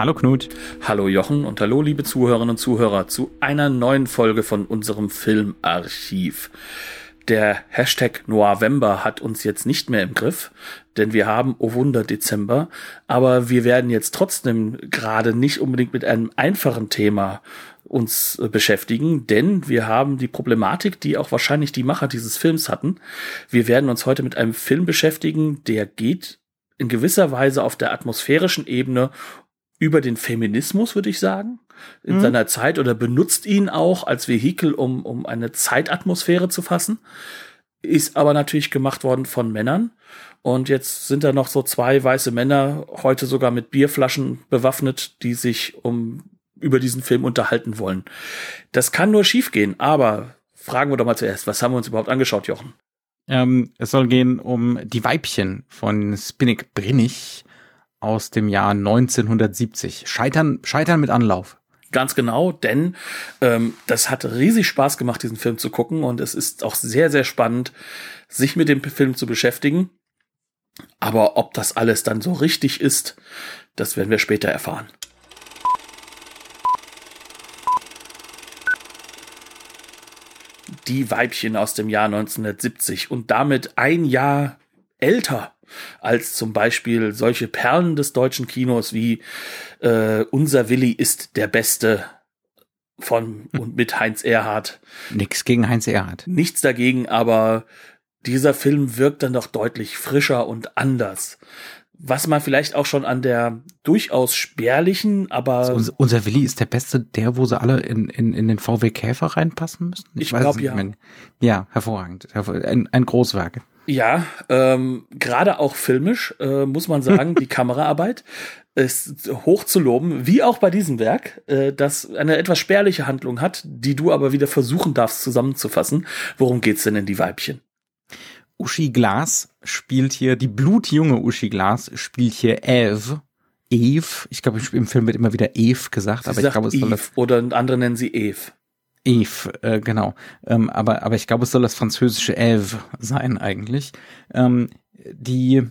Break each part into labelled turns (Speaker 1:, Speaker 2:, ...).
Speaker 1: Hallo Knut.
Speaker 2: Hallo Jochen und hallo liebe Zuhörerinnen und Zuhörer zu einer neuen Folge von unserem Filmarchiv. Der Hashtag Noirvember hat uns jetzt nicht mehr im Griff, denn wir haben, oh Wunder, Dezember, aber wir werden jetzt trotzdem gerade nicht unbedingt mit einem einfachen Thema uns äh, beschäftigen, denn wir haben die Problematik, die auch wahrscheinlich die Macher dieses Films hatten. Wir werden uns heute mit einem Film beschäftigen, der geht in gewisser Weise auf der atmosphärischen Ebene über den Feminismus, würde ich sagen, in mhm. seiner Zeit oder benutzt ihn auch als Vehikel, um, um eine Zeitatmosphäre zu fassen. Ist aber natürlich gemacht worden von Männern. Und jetzt sind da noch so zwei weiße Männer, heute sogar mit Bierflaschen bewaffnet, die sich um über diesen Film unterhalten wollen. Das kann nur schiefgehen, aber fragen wir doch mal zuerst, was haben wir uns überhaupt angeschaut, Jochen?
Speaker 1: Ähm, es soll gehen um die Weibchen von Spinnik Brinnig aus dem Jahr 1970. Scheitern, Scheitern mit Anlauf.
Speaker 2: Ganz genau, denn ähm, das hat riesig Spaß gemacht, diesen Film zu gucken und es ist auch sehr, sehr spannend, sich mit dem Film zu beschäftigen. Aber ob das alles dann so richtig ist, das werden wir später erfahren. Die Weibchen aus dem Jahr 1970 und damit ein Jahr älter als zum Beispiel solche Perlen des deutschen Kinos wie äh, Unser Willi ist der Beste von und mit Heinz Erhardt.
Speaker 1: Nix gegen Heinz Erhardt.
Speaker 2: Nichts dagegen, aber dieser Film wirkt dann doch deutlich frischer und anders. Was man vielleicht auch schon an der durchaus spärlichen, aber. Also
Speaker 1: unser, unser, Willi ist der Beste, der, wo sie alle in, in, in den VW Käfer reinpassen müssen?
Speaker 2: Ich, ich glaube ja.
Speaker 1: Ja, hervorragend. Ein, ein Großwerk.
Speaker 2: Ja, ähm, gerade auch filmisch äh, muss man sagen, die Kameraarbeit ist hoch zu loben, wie auch bei diesem Werk, äh, das eine etwas spärliche Handlung hat, die du aber wieder versuchen darfst zusammenzufassen. Worum geht's denn in die Weibchen?
Speaker 1: Uschi Glas spielt hier, die blutjunge Uschi Glas spielt hier Eve. Eve, ich glaube, im Film wird immer wieder Eve gesagt,
Speaker 2: sie
Speaker 1: aber ich glaube,
Speaker 2: es soll Eve, oder andere nennen sie Eve.
Speaker 1: Eve, äh, genau. Ähm, aber, aber ich glaube, es soll das französische Eve sein eigentlich. Ähm, die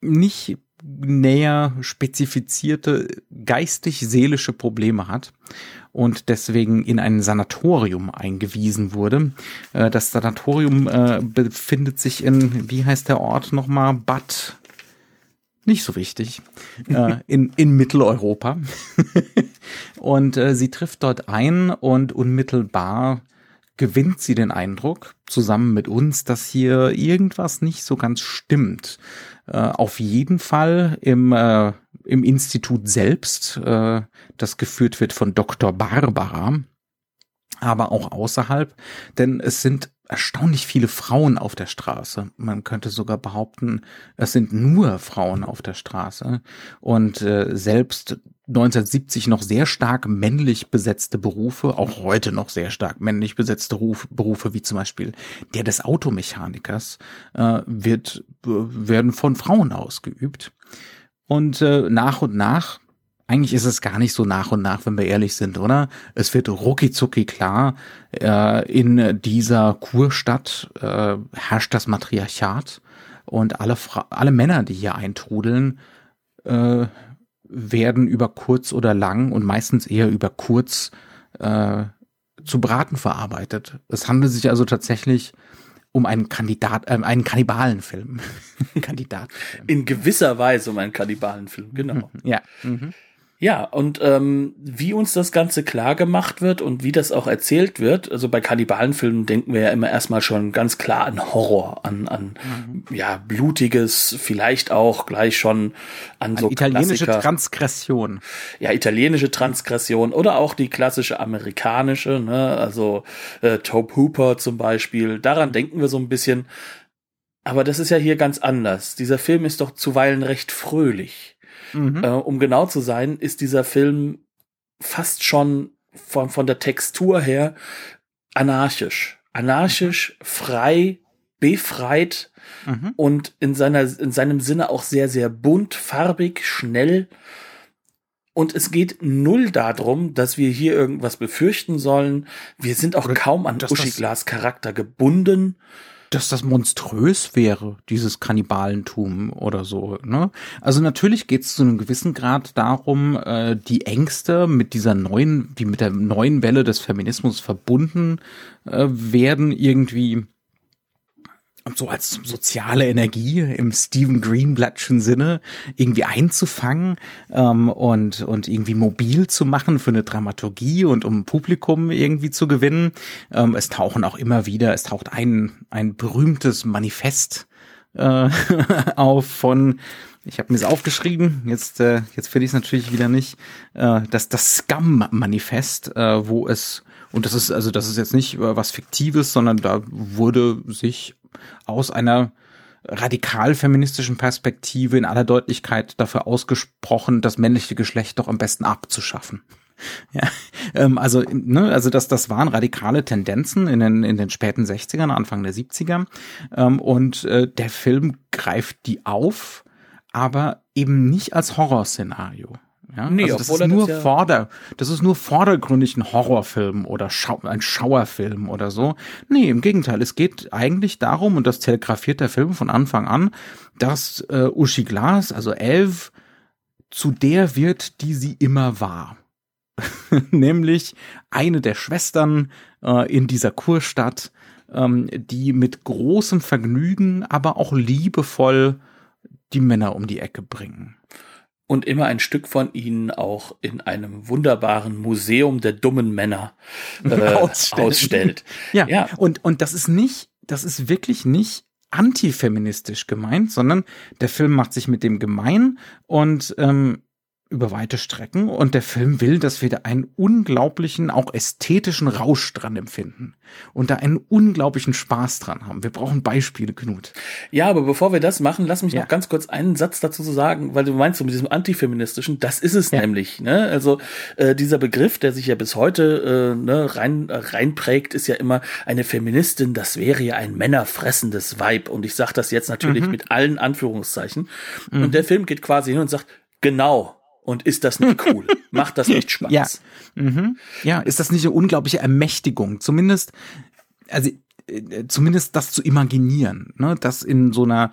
Speaker 1: nicht näher spezifizierte geistig-seelische Probleme hat und deswegen in ein Sanatorium eingewiesen wurde. Äh, das Sanatorium äh, befindet sich in, wie heißt der Ort nochmal? Bad nicht so wichtig, äh, in, in Mitteleuropa. und äh, sie trifft dort ein und unmittelbar gewinnt sie den Eindruck, zusammen mit uns, dass hier irgendwas nicht so ganz stimmt. Äh, auf jeden Fall im, äh, im Institut selbst, äh, das geführt wird von Dr. Barbara, aber auch außerhalb, denn es sind erstaunlich viele Frauen auf der Straße. Man könnte sogar behaupten, es sind nur Frauen auf der Straße. Und äh, selbst 1970 noch sehr stark männlich besetzte Berufe, auch heute noch sehr stark männlich besetzte Ruf, Berufe, wie zum Beispiel der des Automechanikers, äh, wird, äh, werden von Frauen ausgeübt. Und äh, nach und nach eigentlich ist es gar nicht so nach und nach, wenn wir ehrlich sind, oder? Es wird ruckizucki klar, äh, in dieser Kurstadt äh, herrscht das Matriarchat und alle, Fra alle Männer, die hier eintrudeln, äh, werden über kurz oder lang und meistens eher über kurz äh, zu Braten verarbeitet. Es handelt sich also tatsächlich um einen Kandidat, äh, einen Kannibalenfilm.
Speaker 2: Kandidat. In gewisser Weise um einen Kannibalenfilm, genau.
Speaker 1: Ja. Mhm.
Speaker 2: Ja, und ähm, wie uns das Ganze klar gemacht wird und wie das auch erzählt wird, also bei Kannibalenfilmen denken wir ja immer erstmal schon ganz klar an Horror, an, an mhm. ja, blutiges, vielleicht auch gleich schon an, an so
Speaker 1: italienische Klassiker. Transgression.
Speaker 2: Ja, italienische Transgression oder auch die klassische amerikanische, ne, also äh, Tobe Hooper zum Beispiel. Daran denken wir so ein bisschen. Aber das ist ja hier ganz anders. Dieser Film ist doch zuweilen recht fröhlich. Mhm. Äh, um genau zu sein, ist dieser Film fast schon von, von der Textur her anarchisch. Anarchisch, frei, befreit mhm. und in seiner, in seinem Sinne auch sehr, sehr bunt, farbig, schnell. Und es geht null darum, dass wir hier irgendwas befürchten sollen. Wir sind auch Oder kaum an Uschi Glas Charakter gebunden
Speaker 1: dass das monströs wäre, dieses Kannibalentum oder so. Ne? Also natürlich geht es zu einem gewissen Grad darum, äh, die Ängste mit dieser neuen, die mit der neuen Welle des Feminismus verbunden äh, werden, irgendwie so als soziale Energie im Stephen Greenblattschen Sinne irgendwie einzufangen ähm, und und irgendwie mobil zu machen für eine Dramaturgie und um Publikum irgendwie zu gewinnen. Ähm, es tauchen auch immer wieder, es taucht ein ein berühmtes Manifest äh, auf von ich habe mir es aufgeschrieben, jetzt, äh, jetzt finde ich es natürlich wieder nicht, äh, das, das Scum-Manifest, äh, wo es, und das ist, also das ist jetzt nicht äh, was Fiktives, sondern da wurde sich aus einer radikal feministischen Perspektive in aller Deutlichkeit dafür ausgesprochen, das männliche Geschlecht doch am besten abzuschaffen. Ja, ähm, also, ne, also das, das waren radikale Tendenzen in den, in den späten 60ern, Anfang der 70er. Ähm, und äh, der Film greift die auf, aber eben nicht als Horrorszenario. Ja? Nee, also das ist nur das ja vorder, das ist nur vordergründig ein Horrorfilm oder Schau ein Schauerfilm oder so. Nee, im Gegenteil, es geht eigentlich darum, und das telegrafiert der Film von Anfang an, dass äh, Uschi Glas, also Elf, zu der wird, die sie immer war. Nämlich eine der Schwestern äh, in dieser Kurstadt, ähm, die mit großem Vergnügen, aber auch liebevoll die Männer um die Ecke bringen
Speaker 2: und immer ein Stück von ihnen auch in einem wunderbaren Museum der dummen Männer äh, ausstellt.
Speaker 1: Ja, ja, und und das ist nicht, das ist wirklich nicht antifeministisch gemeint, sondern der Film macht sich mit dem gemein und ähm, über weite Strecken und der Film will, dass wir da einen unglaublichen, auch ästhetischen Rausch dran empfinden und da einen unglaublichen Spaß dran haben. Wir brauchen Beispiele, Knut.
Speaker 2: Ja, aber bevor wir das machen, lass mich ja. noch ganz kurz einen Satz dazu sagen, weil du meinst so mit diesem antifeministischen, das ist es ja. nämlich. Ne? Also äh, dieser Begriff, der sich ja bis heute äh, ne, rein äh, reinprägt, ist ja immer eine Feministin. Das wäre ja ein männerfressendes Weib und ich sage das jetzt natürlich mhm. mit allen Anführungszeichen. Mhm. Und der Film geht quasi hin und sagt, genau und ist das nicht cool? Macht das nicht Spaß?
Speaker 1: Ja. Mhm. ja, ist das nicht eine unglaubliche Ermächtigung? Zumindest, also äh, zumindest das zu imaginieren, ne? das in so einer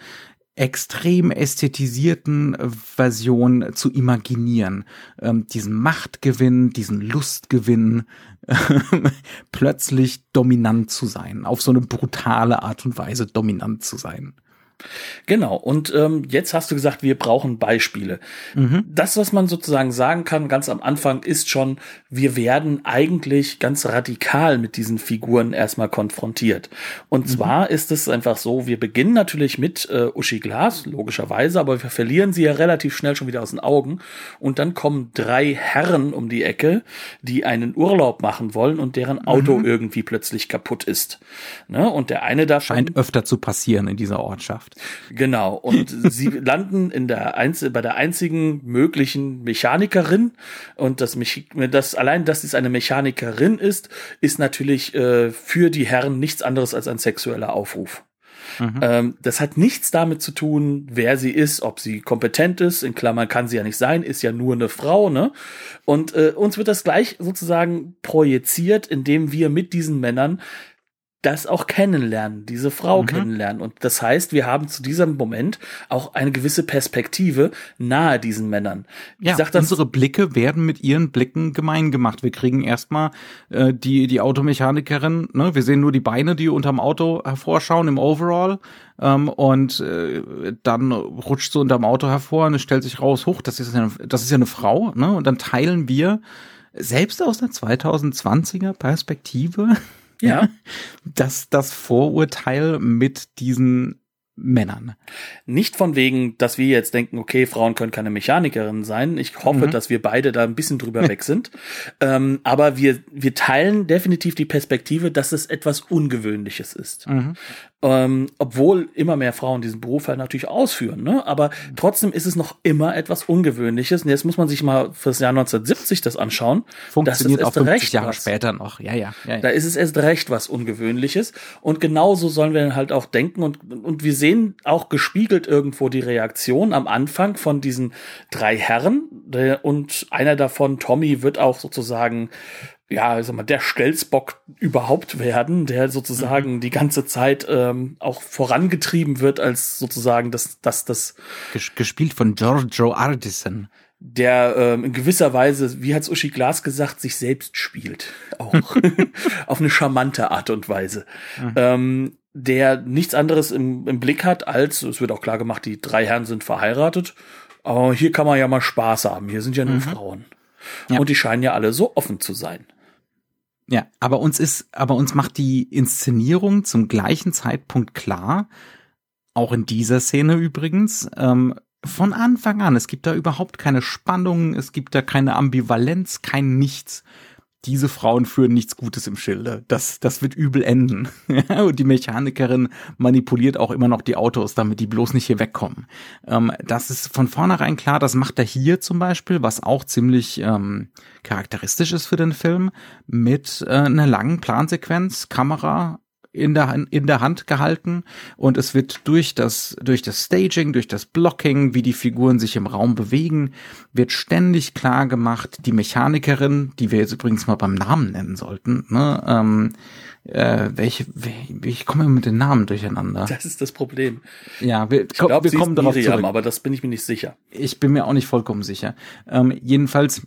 Speaker 1: extrem ästhetisierten Version zu imaginieren. Ähm, diesen Machtgewinn, diesen Lustgewinn, plötzlich dominant zu sein, auf so eine brutale Art und Weise dominant zu sein.
Speaker 2: Genau, und ähm, jetzt hast du gesagt, wir brauchen Beispiele. Mhm. Das, was man sozusagen sagen kann, ganz am Anfang, ist schon, wir werden eigentlich ganz radikal mit diesen Figuren erstmal konfrontiert. Und mhm. zwar ist es einfach so, wir beginnen natürlich mit äh, Uschi Glas, logischerweise, aber wir verlieren sie ja relativ schnell schon wieder aus den Augen. Und dann kommen drei Herren um die Ecke, die einen Urlaub machen wollen und deren Auto mhm. irgendwie plötzlich kaputt ist. Ne? Und der eine da
Speaker 1: scheint öfter zu passieren in dieser Ortschaft.
Speaker 2: Mannschaft. Genau. Und sie landen in der Einzel bei der einzigen möglichen Mechanikerin. Und das, das allein, dass es eine Mechanikerin ist, ist natürlich äh, für die Herren nichts anderes als ein sexueller Aufruf. Mhm. Ähm, das hat nichts damit zu tun, wer sie ist, ob sie kompetent ist. In Klammern kann sie ja nicht sein, ist ja nur eine Frau, ne? Und äh, uns wird das gleich sozusagen projiziert, indem wir mit diesen Männern das auch kennenlernen, diese Frau mhm. kennenlernen. Und das heißt, wir haben zu diesem Moment auch eine gewisse Perspektive nahe diesen Männern.
Speaker 1: Ich ja, sag das, unsere Blicke werden mit ihren Blicken gemein gemacht. Wir kriegen erstmal äh, die, die Automechanikerin, ne? wir sehen nur die Beine, die unterm Auto hervorschauen im Overall. Ähm, und äh, dann rutscht sie unterm Auto hervor und es stellt sich raus, hoch, das ist ja eine, das ist ja eine Frau. Ne? Und dann teilen wir selbst aus der 2020er Perspektive ja. dass das Vorurteil mit diesen Männern.
Speaker 2: Nicht von wegen, dass wir jetzt denken, okay, Frauen können keine Mechanikerin sein. Ich hoffe, mhm. dass wir beide da ein bisschen drüber weg sind. Ähm, aber wir, wir teilen definitiv die Perspektive, dass es etwas Ungewöhnliches ist. Mhm. Ähm, obwohl immer mehr Frauen diesen Beruf halt natürlich ausführen, ne? Aber trotzdem ist es noch immer etwas Ungewöhnliches. Und jetzt muss man sich mal fürs Jahr 1970 das anschauen.
Speaker 1: Funktioniert auch 50 Jahre was. später noch. Ja, ja, ja, ja.
Speaker 2: Da ist es erst recht was Ungewöhnliches. Und genauso sollen wir halt auch denken. Und, und wir sehen auch gespiegelt irgendwo die Reaktion am Anfang von diesen drei Herren. Und einer davon, Tommy, wird auch sozusagen ja, sag mal, der Stelzbock überhaupt werden, der sozusagen mhm. die ganze Zeit ähm, auch vorangetrieben wird als sozusagen das, das, das
Speaker 1: gespielt von Giorgio Artisan.
Speaker 2: Der ähm, in gewisser Weise, wie hat's Uschi Glas gesagt, sich selbst spielt. Auch. Auf eine charmante Art und Weise. Mhm. Ähm, der nichts anderes im, im Blick hat, als, es wird auch klar gemacht, die drei Herren sind verheiratet. Aber hier kann man ja mal Spaß haben. Hier sind ja nur mhm. Frauen. Ja. Und die scheinen ja alle so offen zu sein.
Speaker 1: Ja, aber uns ist, aber uns macht die Inszenierung zum gleichen Zeitpunkt klar, auch in dieser Szene übrigens, ähm, von Anfang an. Es gibt da überhaupt keine Spannung, es gibt da keine Ambivalenz, kein Nichts diese Frauen führen nichts Gutes im Schilde. Das, das wird übel enden. und die Mechanikerin manipuliert auch immer noch die Autos, damit die bloß nicht hier wegkommen. Ähm, das ist von vornherein klar, das macht er hier zum Beispiel, was auch ziemlich ähm, charakteristisch ist für den Film, mit äh, einer langen Plansequenz, Kamera in der, in der Hand gehalten und es wird durch das, durch das Staging, durch das Blocking, wie die Figuren sich im Raum bewegen, wird ständig klar gemacht, die Mechanikerin, die wir jetzt übrigens mal beim Namen nennen sollten, ne, ähm, äh, welche, ich komme mit den Namen durcheinander.
Speaker 2: Das ist das Problem.
Speaker 1: Ja, wir, ich glaub, wir kommen darauf
Speaker 2: Miriam, zurück. aber das bin ich mir nicht sicher.
Speaker 1: Ich bin mir auch nicht vollkommen sicher. Ähm, jedenfalls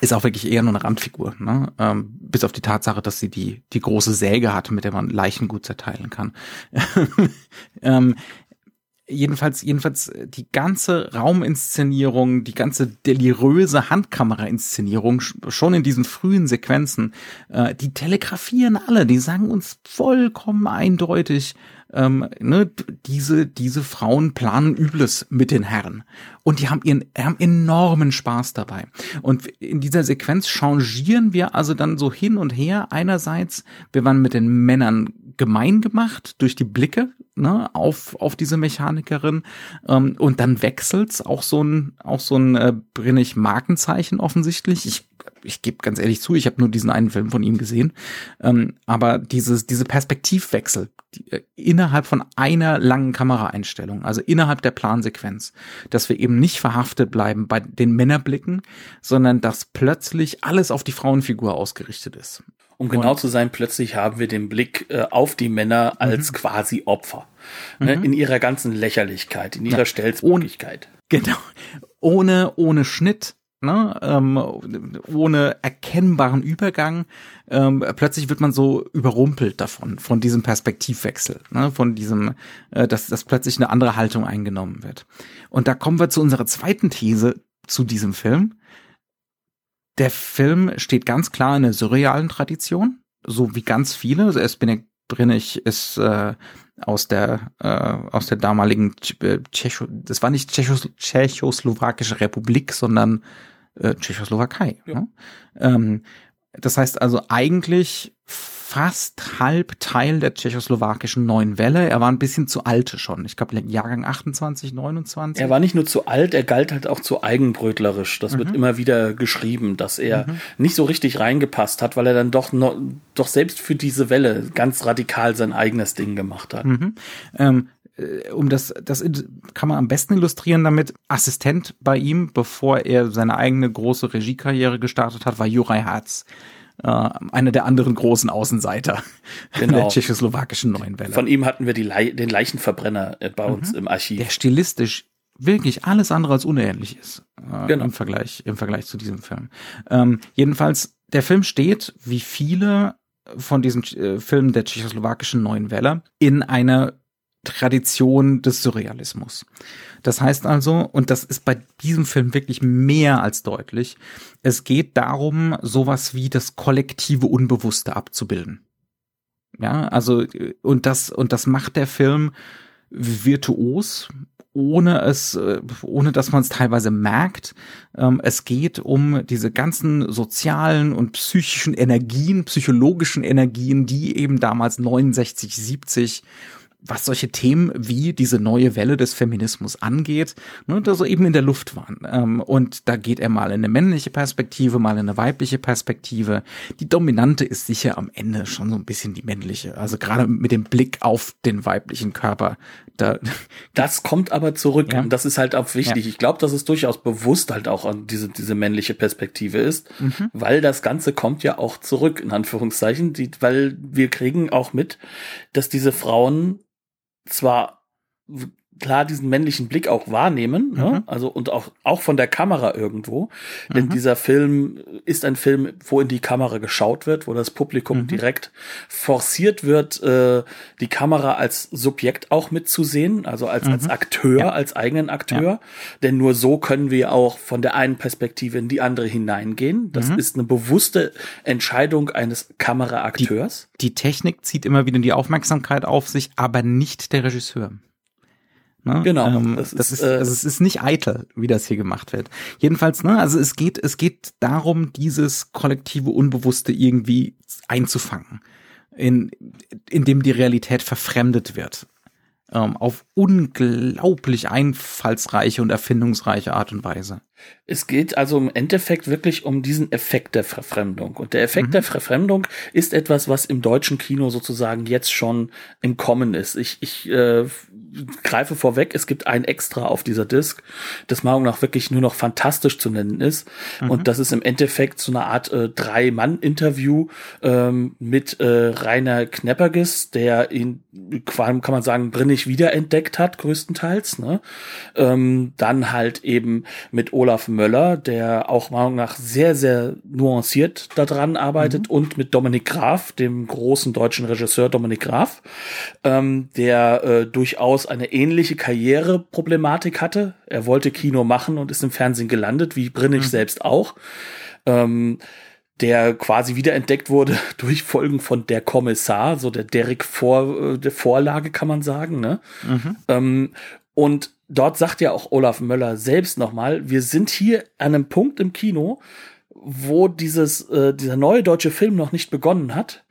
Speaker 1: ist auch wirklich eher nur eine Randfigur, ne? ähm, bis auf die Tatsache, dass sie die die große Säge hat, mit der man Leichen gut zerteilen kann. ähm, jedenfalls jedenfalls die ganze Rauminszenierung, die ganze deliröse Handkamera-Inszenierung schon in diesen frühen Sequenzen, äh, die telegrafieren alle, die sagen uns vollkommen eindeutig, ähm, ne, diese, diese Frauen planen Übles mit den Herren. Und die haben ihren, haben enormen Spaß dabei. Und in dieser Sequenz changieren wir also dann so hin und her. Einerseits, wir waren mit den Männern gemein gemacht durch die Blicke ne, auf, auf diese Mechanikerin. Ähm, und dann wechselt's auch so ein, auch so ein äh, Brinnig Markenzeichen offensichtlich. Ich ich gebe ganz ehrlich zu, ich habe nur diesen einen Film von ihm gesehen. Ähm, aber dieses, diese Perspektivwechsel die, äh, innerhalb von einer langen Kameraeinstellung, also innerhalb der Plansequenz, dass wir eben nicht verhaftet bleiben bei den Männerblicken, sondern dass plötzlich alles auf die Frauenfigur ausgerichtet ist.
Speaker 2: Um genau zu sein, plötzlich haben wir den Blick äh, auf die Männer als mhm. quasi Opfer. Ne, mhm. In ihrer ganzen Lächerlichkeit, in ihrer ja. Stelzbückigkeit.
Speaker 1: Genau. Ohne, ohne Schnitt, ne, ähm, ohne erkennbaren Übergang. Ähm, plötzlich wird man so überrumpelt davon, von diesem Perspektivwechsel, ne, von diesem, äh, dass, dass plötzlich eine andere Haltung eingenommen wird. Und da kommen wir zu unserer zweiten These zu diesem Film. Der Film steht ganz klar in der surrealen Tradition, so wie ganz viele. Also Esbenek Brinnig ist äh, aus der äh, aus der damaligen äh, Tschecho, das war nicht Tschechos, tschechoslowakische Republik, sondern äh, Tschechoslowakei. Ja. Ne? Ähm, das heißt also eigentlich fast halb Teil der tschechoslowakischen neuen Welle. Er war ein bisschen zu alt schon. Ich glaube, Jahrgang 28, 29.
Speaker 2: Er war nicht nur zu alt, er galt halt auch zu eigenbrötlerisch. Das mhm. wird immer wieder geschrieben, dass er mhm. nicht so richtig reingepasst hat, weil er dann doch noch, doch selbst für diese Welle ganz radikal sein eigenes Ding gemacht hat.
Speaker 1: Mhm. Ähm, äh, um das, das kann man am besten illustrieren damit. Assistent bei ihm, bevor er seine eigene große Regiekarriere gestartet hat, war Juraj Herz. Äh, einer der anderen großen Außenseiter genau. der tschechoslowakischen Neuen Welle.
Speaker 2: Von ihm hatten wir Le den Leichenverbrenner äh, bei uns mhm. im Archiv.
Speaker 1: Der stilistisch wirklich alles andere als unähnlich ist äh, genau. im Vergleich im Vergleich zu diesem Film. Ähm, jedenfalls der Film steht wie viele von diesen äh, Filmen der tschechoslowakischen Neuen Welle in einer Tradition des Surrealismus. Das heißt also, und das ist bei diesem Film wirklich mehr als deutlich, es geht darum, sowas wie das kollektive Unbewusste abzubilden. Ja, also, und das, und das macht der Film virtuos, ohne es, ohne dass man es teilweise merkt. Ähm, es geht um diese ganzen sozialen und psychischen Energien, psychologischen Energien, die eben damals 69, 70 was solche Themen wie diese neue Welle des Feminismus angeht, ne, da so eben in der Luft waren. Ähm, und da geht er mal in eine männliche Perspektive, mal in eine weibliche Perspektive. Die dominante ist sicher am Ende schon so ein bisschen die männliche. Also gerade mit dem Blick auf den weiblichen Körper. Da
Speaker 2: das kommt aber zurück. Ja. Und das ist halt auch wichtig. Ja. Ich glaube, dass es durchaus bewusst halt auch an diese, diese männliche Perspektive ist, mhm. weil das Ganze kommt ja auch zurück, in Anführungszeichen, die, weil wir kriegen auch mit, dass diese Frauen zwar klar diesen männlichen Blick auch wahrnehmen, ne? mhm. also und auch auch von der Kamera irgendwo, denn mhm. dieser Film ist ein Film, wo in die Kamera geschaut wird, wo das Publikum mhm. direkt forciert wird, äh, die Kamera als Subjekt auch mitzusehen, also als als mhm. Akteur, ja. als eigenen Akteur, ja. denn nur so können wir auch von der einen Perspektive in die andere hineingehen. Das mhm. ist eine bewusste Entscheidung eines Kameraakteurs.
Speaker 1: Die, die Technik zieht immer wieder die Aufmerksamkeit auf sich, aber nicht der Regisseur. Ne? Genau. Ähm, das, das, ist, ist äh, also es ist nicht eitel, wie das hier gemacht wird. Jedenfalls, ne, also es geht, es geht darum, dieses kollektive Unbewusste irgendwie einzufangen, in, in dem die Realität verfremdet wird. Ähm, auf unglaublich einfallsreiche und erfindungsreiche Art und Weise.
Speaker 2: Es geht also im Endeffekt wirklich um diesen Effekt der Verfremdung. Und der Effekt mhm. der Verfremdung ist etwas, was im deutschen Kino sozusagen jetzt schon im Kommen ist. Ich, ich äh, greife vorweg, es gibt ein Extra auf dieser Disc, das Meinung nach wirklich nur noch fantastisch zu nennen ist. Mhm. Und das ist im Endeffekt so eine Art äh, Drei-Mann-Interview ähm, mit äh, Rainer Knepperges, der ihn, kann man sagen, brinnig wiederentdeckt hat, größtenteils. Ne? Ähm, dann halt eben mit Olaf Möller, der auch Meinung nach sehr, sehr nuanciert daran arbeitet mhm. und mit Dominik Graf, dem großen deutschen Regisseur Dominik Graf, ähm, der äh, durchaus durchaus eine ähnliche Karriereproblematik hatte. Er wollte Kino machen und ist im Fernsehen gelandet, wie Brinnig mhm. selbst auch. Ähm, der quasi wiederentdeckt wurde durch Folgen von Der Kommissar, so der Derek vor äh, der Vorlage kann man sagen. Ne? Mhm. Ähm, und dort sagt ja auch Olaf Möller selbst nochmal, wir sind hier an einem Punkt im Kino, wo dieses äh, dieser neue deutsche Film noch nicht begonnen hat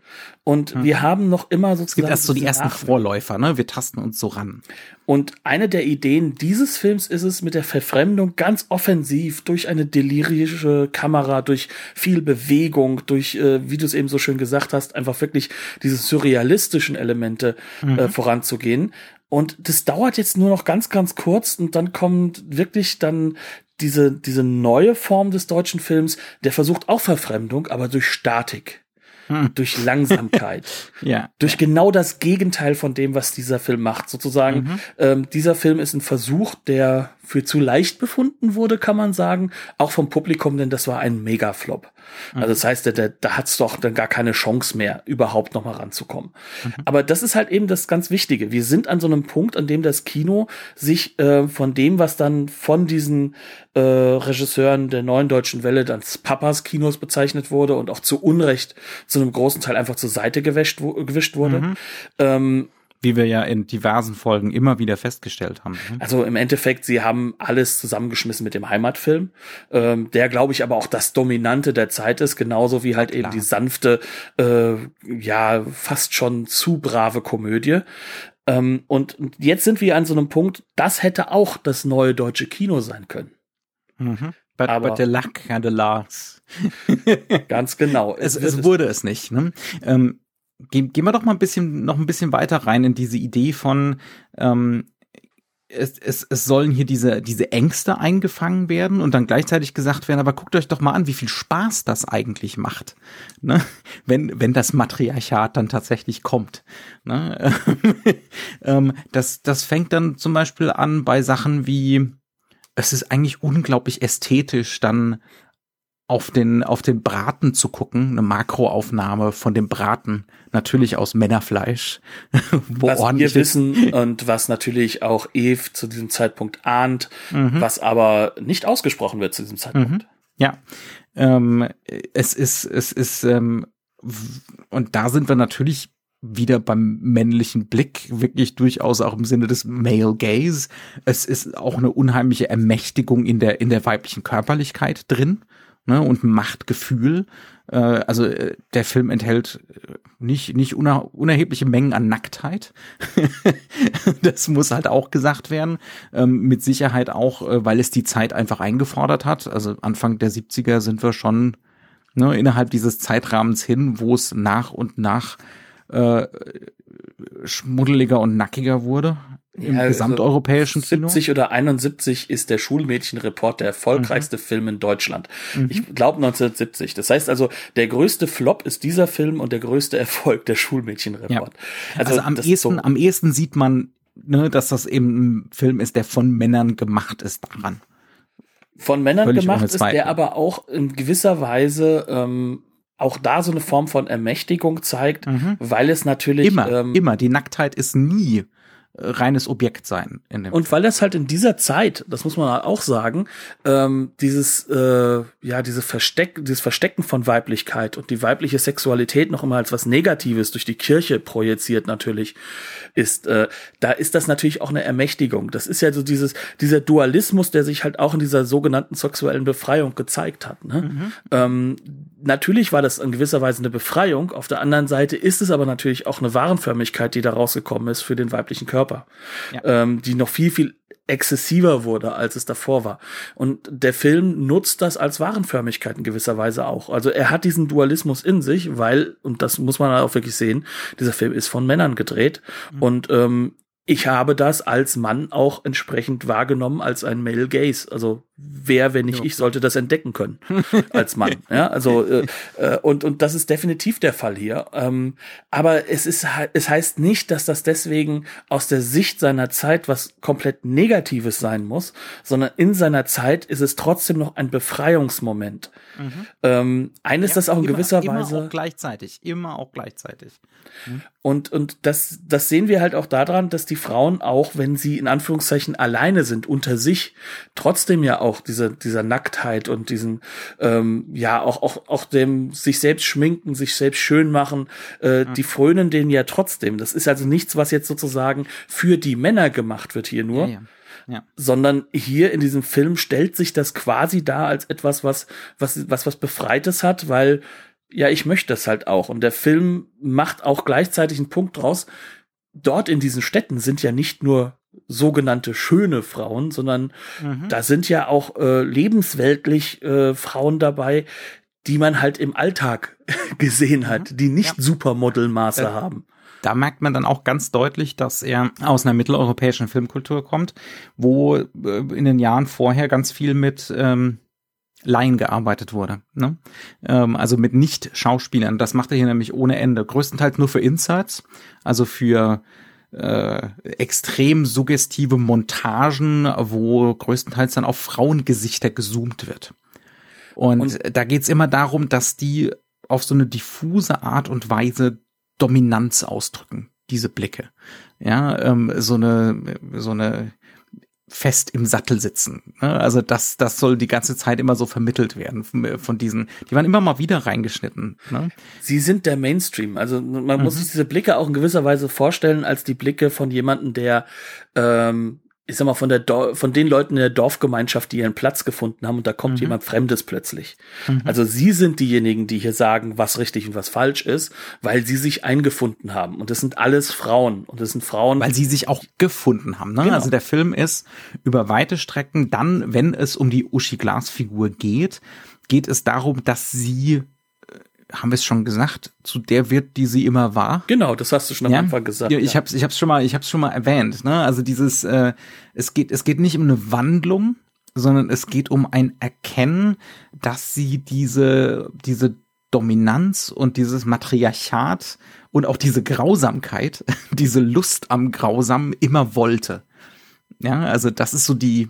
Speaker 2: und mhm. wir haben noch immer sozusagen. Es
Speaker 1: gibt erst so die ersten Nachwelt. Vorläufer, ne? Wir tasten uns so ran.
Speaker 2: Und eine der Ideen dieses Films ist es, mit der Verfremdung ganz offensiv durch eine delirische Kamera, durch viel Bewegung, durch, äh, wie du es eben so schön gesagt hast, einfach wirklich diese surrealistischen Elemente mhm. äh, voranzugehen. Und das dauert jetzt nur noch ganz, ganz kurz und dann kommt wirklich dann diese, diese neue Form des deutschen Films, der versucht auch Verfremdung, aber durch Statik hm. durch Langsamkeit,
Speaker 1: ja.
Speaker 2: durch genau das Gegenteil von dem, was dieser Film macht. Sozusagen, mhm. ähm, dieser Film ist ein Versuch, der für zu leicht befunden wurde, kann man sagen, auch vom Publikum, denn das war ein Megaflop. Mhm. Also das heißt, da, da hat's doch dann gar keine Chance mehr, überhaupt noch mal ranzukommen. Mhm. Aber das ist halt eben das ganz Wichtige. Wir sind an so einem Punkt, an dem das Kino sich äh, von dem, was dann von diesen äh, Regisseuren der neuen deutschen Welle dann Papas Kinos bezeichnet wurde und auch zu Unrecht zu einem großen Teil einfach zur Seite gewischt, gewischt wurde. Mhm.
Speaker 1: Ähm, wie wir ja in diversen Folgen immer wieder festgestellt haben.
Speaker 2: Ne? Also im Endeffekt, sie haben alles zusammengeschmissen mit dem Heimatfilm, ähm, der glaube ich aber auch das Dominante der Zeit ist, genauso wie halt Klar. eben die sanfte, äh, ja fast schon zu brave Komödie. Ähm, und jetzt sind wir an so einem Punkt, das hätte auch das neue deutsche Kino sein können.
Speaker 1: Mhm. But, aber but the luck laughs.
Speaker 2: ganz genau.
Speaker 1: Es, es, es wurde es nicht. Ne? Ähm, gehen, gehen wir doch mal ein bisschen, noch ein bisschen weiter rein in diese Idee von, ähm, es, es, es sollen hier diese, diese Ängste eingefangen werden und dann gleichzeitig gesagt werden, aber guckt euch doch mal an, wie viel Spaß das eigentlich macht, ne? wenn, wenn das Matriarchat dann tatsächlich kommt. Ne? ähm, das, das fängt dann zum Beispiel an bei Sachen wie, es ist eigentlich unglaublich ästhetisch, dann auf den, auf den Braten zu gucken, eine Makroaufnahme von dem Braten, natürlich aus Männerfleisch.
Speaker 2: wo was wir wissen und was natürlich auch Eve zu diesem Zeitpunkt ahnt, mhm. was aber nicht ausgesprochen wird zu diesem Zeitpunkt. Mhm.
Speaker 1: Ja, ähm, es ist, es ist, ähm, und da sind wir natürlich wieder beim männlichen Blick, wirklich durchaus auch im Sinne des Male Gaze. Es ist auch eine unheimliche Ermächtigung in der, in der weiblichen Körperlichkeit drin ne, und Machtgefühl. Äh, also äh, der Film enthält äh, nicht, nicht uner unerhebliche Mengen an Nacktheit. das muss halt auch gesagt werden. Ähm, mit Sicherheit auch, äh, weil es die Zeit einfach eingefordert hat. Also Anfang der 70er sind wir schon ne, innerhalb dieses Zeitrahmens hin, wo es nach und nach äh, schmuddeliger und nackiger wurde im ja, also gesamteuropäischen
Speaker 2: Kino. 70 oder 71 ist der Schulmädchenreport der erfolgreichste mhm. Film in Deutschland. Mhm. Ich glaube 1970. Das heißt also, der größte Flop ist dieser Film und der größte Erfolg der Schulmädchenreport.
Speaker 1: Ja. Also, also am ehesten, so am ehesten sieht man, ne, dass das eben ein Film ist, der von Männern gemacht ist daran.
Speaker 2: Von Männern Völlig gemacht ist, der aber auch in gewisser Weise ähm, auch da so eine Form von Ermächtigung zeigt, mhm. weil es natürlich
Speaker 1: immer, ähm, immer die Nacktheit ist nie reines Objekt sein.
Speaker 2: und weil das halt in dieser Zeit, das muss man auch sagen, ähm, dieses äh, ja diese Versteck, dieses Verstecken von Weiblichkeit und die weibliche Sexualität noch immer als was Negatives durch die Kirche projiziert natürlich ist, äh, da ist das natürlich auch eine Ermächtigung. Das ist ja so dieses dieser Dualismus, der sich halt auch in dieser sogenannten sexuellen Befreiung gezeigt hat. Ne? Mhm. Ähm, natürlich war das in gewisser Weise eine Befreiung. Auf der anderen Seite ist es aber natürlich auch eine Warenförmigkeit, die da rausgekommen ist für den weiblichen Körper. Ja. ähm, die noch viel, viel exzessiver wurde, als es davor war. Und der Film nutzt das als Warenförmigkeit in gewisser Weise auch. Also er hat diesen Dualismus in sich, weil, und das muss man auch wirklich sehen, dieser Film ist von Männern gedreht. Mhm. Und ähm, ich habe das als Mann auch entsprechend wahrgenommen als ein Male Gaze. Also wer, wenn nicht ja. ich, sollte das entdecken können als Mann. ja, also äh, äh, und und das ist definitiv der Fall hier. Ähm, aber es ist es heißt nicht, dass das deswegen aus der Sicht seiner Zeit was komplett Negatives sein muss, sondern in seiner Zeit ist es trotzdem noch ein Befreiungsmoment. Mhm. Ähm, eines, ja, das auch in
Speaker 1: immer,
Speaker 2: gewisser
Speaker 1: immer
Speaker 2: Weise
Speaker 1: auch gleichzeitig, immer auch gleichzeitig.
Speaker 2: Mhm. Und und das das sehen wir halt auch daran, dass die Frauen auch, wenn sie in Anführungszeichen alleine sind unter sich, trotzdem ja auch diese, dieser Nacktheit und diesen, ähm, ja, auch, auch, auch dem sich selbst schminken, sich selbst schön machen, äh, mhm. die frönen denen ja trotzdem. Das ist also nichts, was jetzt sozusagen für die Männer gemacht wird hier nur. Ja, ja. Ja. sondern hier in diesem Film stellt sich das quasi da als etwas, was, was, was, was Befreites hat, weil, ja, ich möchte das halt auch. Und der Film macht auch gleichzeitig einen Punkt draus. Dort in diesen Städten sind ja nicht nur sogenannte schöne Frauen, sondern mhm. da sind ja auch äh, lebensweltlich äh, Frauen dabei, die man halt im Alltag gesehen hat, mhm. die nicht ja. Supermodelmaße äh, haben.
Speaker 1: Da merkt man dann auch ganz deutlich, dass er aus einer mitteleuropäischen Filmkultur kommt, wo äh, in den Jahren vorher ganz viel mit ähm, Laien gearbeitet wurde. Ne? Ähm, also mit Nicht-Schauspielern. Das macht er hier nämlich ohne Ende. Größtenteils nur für Insights, also für äh, extrem suggestive Montagen, wo größtenteils dann auf Frauengesichter gezoomt wird. Und, und da geht's immer darum, dass die auf so eine diffuse Art und Weise Dominanz ausdrücken, diese Blicke. Ja, ähm, so eine, so eine fest im Sattel sitzen. Ne? Also das, das soll die ganze Zeit immer so vermittelt werden von diesen. Die waren immer mal wieder reingeschnitten. Ne?
Speaker 2: Sie sind der Mainstream. Also man mhm. muss sich diese Blicke auch in gewisser Weise vorstellen als die Blicke von jemanden, der ähm, ich sag mal, von der Dor von den Leuten in der Dorfgemeinschaft, die ihren Platz gefunden haben und da kommt mhm. jemand Fremdes plötzlich. Mhm. Also sie sind diejenigen, die hier sagen, was richtig und was falsch ist, weil sie sich eingefunden haben. Und das sind alles Frauen. Und das sind Frauen.
Speaker 1: Weil sie sich auch gefunden haben. Ne? Genau. Also der Film ist über weite Strecken dann, wenn es um die Uschi Glas Figur geht, geht es darum, dass sie haben wir es schon gesagt, zu der wird, die sie immer war.
Speaker 2: Genau, das hast du schon am ja? Anfang gesagt.
Speaker 1: Ja, ich ja. hab's, ich hab's schon mal, ich hab's schon mal erwähnt. Ne? Also dieses, äh, es geht, es geht nicht um eine Wandlung, sondern es geht um ein Erkennen, dass sie diese, diese Dominanz und dieses Matriarchat und auch diese Grausamkeit, diese Lust am Grausamen immer wollte. Ja, also das ist so die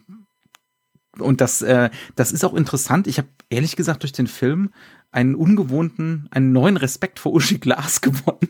Speaker 1: und das, äh, das ist auch interessant. Ich habe ehrlich gesagt durch den Film einen ungewohnten, einen neuen Respekt vor Uschi Glas gewonnen.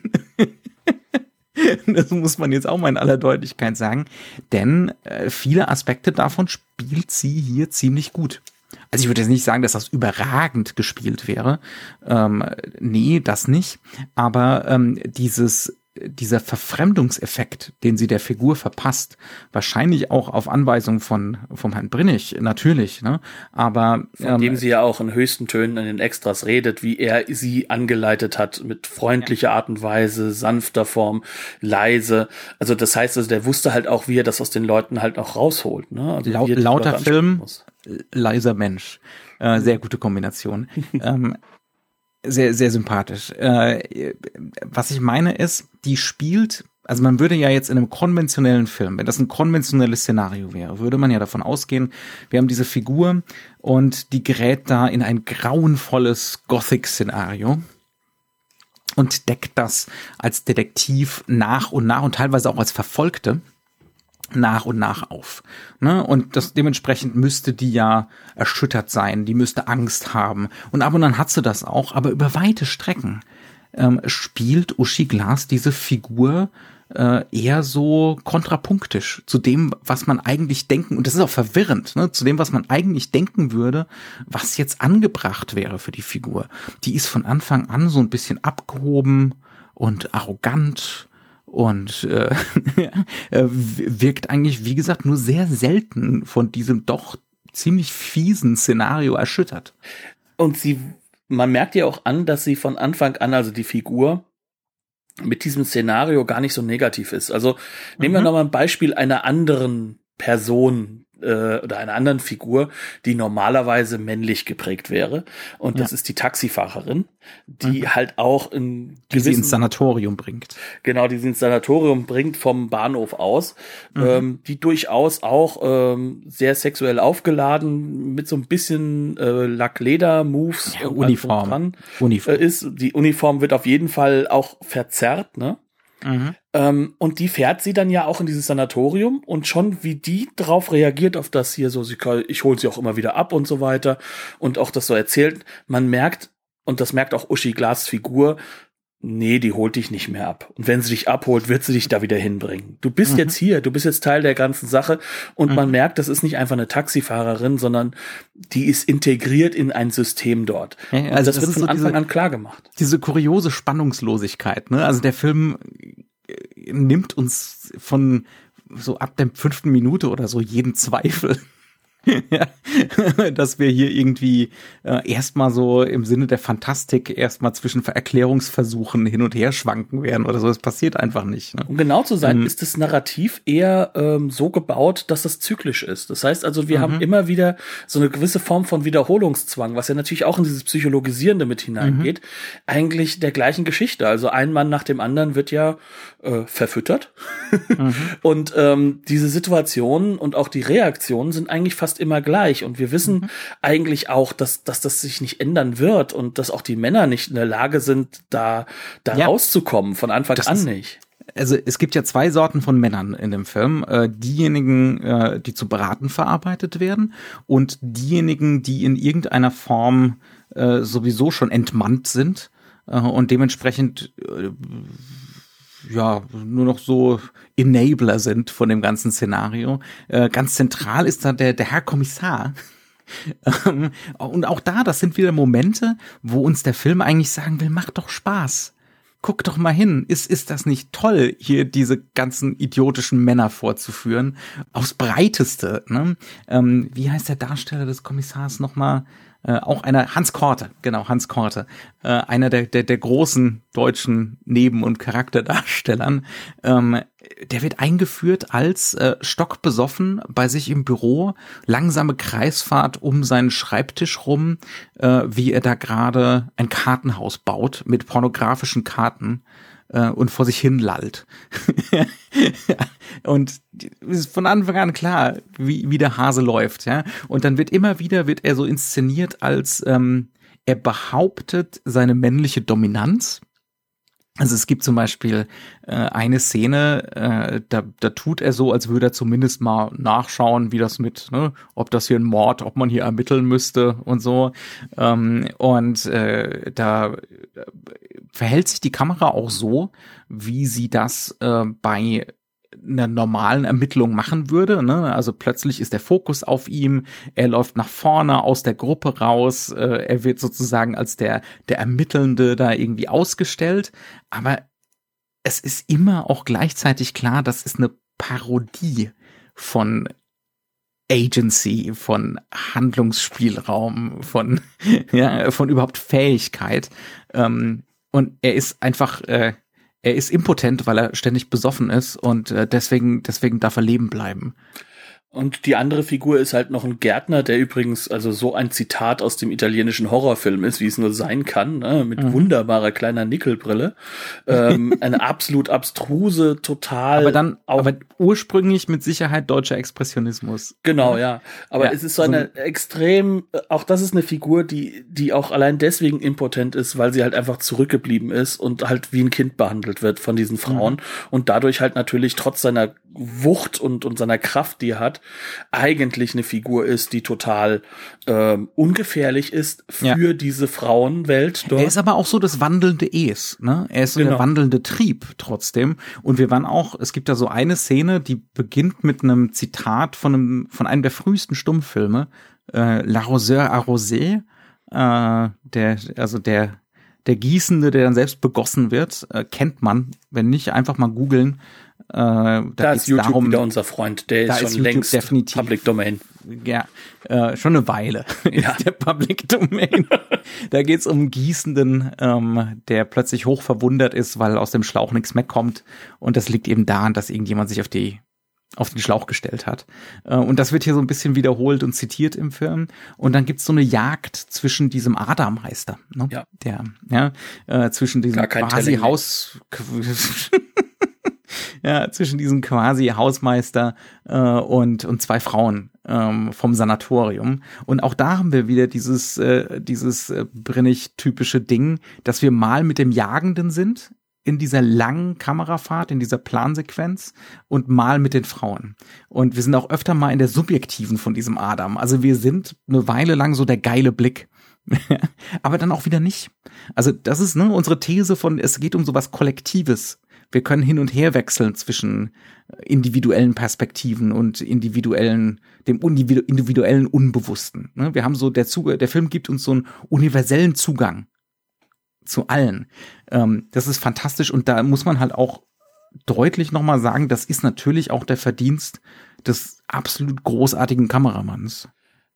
Speaker 1: das muss man jetzt auch mal in aller Deutlichkeit sagen. Denn äh, viele Aspekte davon spielt sie hier ziemlich gut. Also ich würde jetzt nicht sagen, dass das überragend gespielt wäre. Ähm, nee, das nicht. Aber ähm, dieses dieser Verfremdungseffekt, den sie der Figur verpasst, wahrscheinlich auch auf Anweisung von vom Herrn Brinnig, natürlich, ne? Aber
Speaker 2: von ähm, dem sie ja auch in höchsten Tönen in den Extras redet, wie er sie angeleitet hat mit freundlicher Art und Weise, sanfter Form, leise. Also das heißt, also der wusste halt auch, wie er das aus den Leuten halt auch rausholt. Ne? Also
Speaker 1: Laut, lauter Film, leiser Mensch. Äh, sehr gute Kombination. ähm, sehr, sehr sympathisch. Äh, was ich meine ist, die spielt, also man würde ja jetzt in einem konventionellen Film, wenn das ein konventionelles Szenario wäre, würde man ja davon ausgehen, wir haben diese Figur und die gerät da in ein grauenvolles Gothic-Szenario und deckt das als Detektiv nach und nach und teilweise auch als Verfolgte nach und nach auf. Ne? Und das dementsprechend müsste die ja erschüttert sein, die müsste Angst haben. Und ab und an hat sie das auch, aber über weite Strecken ähm, spielt Uschi Glas diese Figur äh, eher so kontrapunktisch zu dem, was man eigentlich denken, und das ist auch verwirrend, ne, zu dem, was man eigentlich denken würde, was jetzt angebracht wäre für die Figur. Die ist von Anfang an so ein bisschen abgehoben und arrogant und äh, äh wirkt eigentlich, wie gesagt, nur sehr selten von diesem doch ziemlich fiesen Szenario erschüttert.
Speaker 2: Und sie, man merkt ja auch an, dass sie von Anfang an, also die Figur, mit diesem Szenario gar nicht so negativ ist. Also nehmen wir mhm. nochmal ein Beispiel einer anderen Person, äh, oder einer anderen Figur, die normalerweise männlich geprägt wäre. Und das ja. ist die Taxifahrerin, die mhm. halt auch in
Speaker 1: die sie ins Sanatorium bringt.
Speaker 2: Genau, die sie ins Sanatorium bringt vom Bahnhof aus, mhm. ähm, die durchaus auch ähm, sehr sexuell aufgeladen mit so ein bisschen äh, Lackleder-Moves
Speaker 1: ja, Uniform,
Speaker 2: Uniform. Äh, ist. Die Uniform wird auf jeden Fall auch verzerrt, ne? Mhm. Ähm, und die fährt sie dann ja auch in dieses Sanatorium und schon wie die drauf reagiert auf das hier so, sie, ich hole sie auch immer wieder ab und so weiter und auch das so erzählt, man merkt, und das merkt auch Uschi Glas Figur, nee, die holt dich nicht mehr ab. Und wenn sie dich abholt, wird sie dich da wieder hinbringen. Du bist mhm. jetzt hier, du bist jetzt Teil der ganzen Sache und mhm. man merkt, das ist nicht einfach eine Taxifahrerin, sondern die ist integriert in ein System dort.
Speaker 1: Ja, also das, das, wird von so Anfang diese, an klar gemacht. Diese kuriose Spannungslosigkeit, ne? Also der Film äh, nimmt uns von so ab der fünften Minute oder so jeden Zweifel dass wir hier irgendwie äh, erstmal so im Sinne der Fantastik erstmal zwischen Erklärungsversuchen hin und her schwanken werden oder so. Das passiert einfach nicht. Ne?
Speaker 2: Um genau zu sein, ähm, ist das Narrativ eher ähm, so gebaut, dass das zyklisch ist. Das heißt also, wir mhm. haben immer wieder so eine gewisse Form von Wiederholungszwang, was ja natürlich auch in dieses Psychologisierende mit hineingeht, mhm. eigentlich der gleichen Geschichte. Also ein Mann nach dem anderen wird ja äh, verfüttert. mhm. Und ähm, diese Situationen und auch die Reaktionen sind eigentlich fast immer gleich. Und wir wissen mhm. eigentlich auch, dass, dass das sich nicht ändern wird und dass auch die Männer nicht in der Lage sind, da, da ja. rauszukommen, von Anfang das an nicht.
Speaker 1: Also es gibt ja zwei Sorten von Männern in dem Film. Äh, diejenigen, äh, die zu beraten verarbeitet werden und diejenigen, die in irgendeiner Form äh, sowieso schon entmannt sind äh, und dementsprechend äh, ja, nur noch so Enabler sind von dem ganzen Szenario. Äh, ganz zentral ist da der, der Herr Kommissar. Ähm, und auch da, das sind wieder Momente, wo uns der Film eigentlich sagen will, macht doch Spaß. Guck doch mal hin. Ist, ist das nicht toll, hier diese ganzen idiotischen Männer vorzuführen? Aufs Breiteste, ne? Ähm, wie heißt der Darsteller des Kommissars nochmal? Äh, auch einer, Hans Korte, genau, Hans Korte, äh, einer der, der, der großen deutschen Neben- und Charakterdarstellern, ähm, der wird eingeführt als äh, stockbesoffen bei sich im Büro, langsame Kreisfahrt um seinen Schreibtisch rum, äh, wie er da gerade ein Kartenhaus baut mit pornografischen Karten äh, und vor sich hin lallt. und ist von Anfang an klar, wie, wie der Hase läuft, ja. Und dann wird immer wieder, wird er so inszeniert als ähm, er behauptet seine männliche Dominanz also es gibt zum Beispiel äh, eine Szene, äh, da, da tut er so, als würde er zumindest mal nachschauen, wie das mit, ne, ob das hier ein Mord, ob man hier ermitteln müsste und so. Ähm, und äh, da äh, verhält sich die Kamera auch so, wie sie das äh, bei einer normalen Ermittlung machen würde. Ne? Also plötzlich ist der Fokus auf ihm, er läuft nach vorne aus der Gruppe raus, äh, er wird sozusagen als der, der Ermittelnde da irgendwie ausgestellt, aber es ist immer auch gleichzeitig klar, das ist eine Parodie von Agency, von Handlungsspielraum, von, ja, von überhaupt Fähigkeit. Ähm, und er ist einfach, äh, er ist impotent, weil er ständig besoffen ist und äh, deswegen, deswegen darf er leben bleiben.
Speaker 2: Und die andere Figur ist halt noch ein Gärtner, der übrigens also so ein Zitat aus dem italienischen Horrorfilm ist, wie es nur sein kann, ne? mit mhm. wunderbarer kleiner Nickelbrille. Ähm, eine absolut abstruse, total.
Speaker 1: Aber dann, aber ursprünglich mit Sicherheit deutscher Expressionismus.
Speaker 2: Genau, ja. Aber ja, es ist so eine so extrem, auch das ist eine Figur, die, die auch allein deswegen impotent ist, weil sie halt einfach zurückgeblieben ist und halt wie ein Kind behandelt wird von diesen Frauen mhm. und dadurch halt natürlich trotz seiner Wucht und, und seiner Kraft, die er hat, eigentlich eine Figur ist, die total ähm, ungefährlich ist für ja. diese Frauenwelt.
Speaker 1: Dort. Er ist aber auch so das wandelnde Es, ne? Er ist so genau. der wandelnde Trieb trotzdem. Und wir waren auch, es gibt da so eine Szene, die beginnt mit einem Zitat von einem, von einem der frühesten Stummfilme, äh, L'Arroseur Arrosé, äh, der, also der, der Gießende, der dann selbst begossen wird, äh, kennt man. Wenn nicht, einfach mal googeln.
Speaker 2: Äh, da, da ist YouTube darum, wieder unser Freund. Der ist schon ist längst
Speaker 1: definitiv,
Speaker 2: Public Domain.
Speaker 1: Ja, äh, schon eine Weile ja. ist der Public Domain. da geht's um Gießenden, ähm, der plötzlich hoch verwundert ist, weil aus dem Schlauch nichts mehr kommt. Und das liegt eben daran, dass irgendjemand sich auf die auf den Schlauch gestellt hat. Äh, und das wird hier so ein bisschen wiederholt und zitiert im Film. Und dann gibt's so eine Jagd zwischen diesem Adermeister, ne? ja. der, ja, äh, zwischen diesem quasi Haus, ja, zwischen diesem quasi Hausmeister äh, und, und zwei Frauen ähm, vom Sanatorium. Und auch da haben wir wieder dieses, äh, dieses äh, Brennig-typische Ding, dass wir mal mit dem Jagenden sind in dieser langen Kamerafahrt, in dieser Plansequenz und mal mit den Frauen. Und wir sind auch öfter mal in der subjektiven von diesem Adam. Also wir sind eine Weile lang so der geile Blick. Aber dann auch wieder nicht. Also das ist ne, unsere These von, es geht um sowas Kollektives wir können hin und her wechseln zwischen äh, individuellen Perspektiven und individuellen, dem individuellen Unbewussten. Ne? Wir haben so, der Zugang, der Film gibt uns so einen universellen Zugang zu allen. Ähm, das ist fantastisch und da muss man halt auch deutlich nochmal sagen, das ist natürlich auch der Verdienst des absolut großartigen Kameramanns.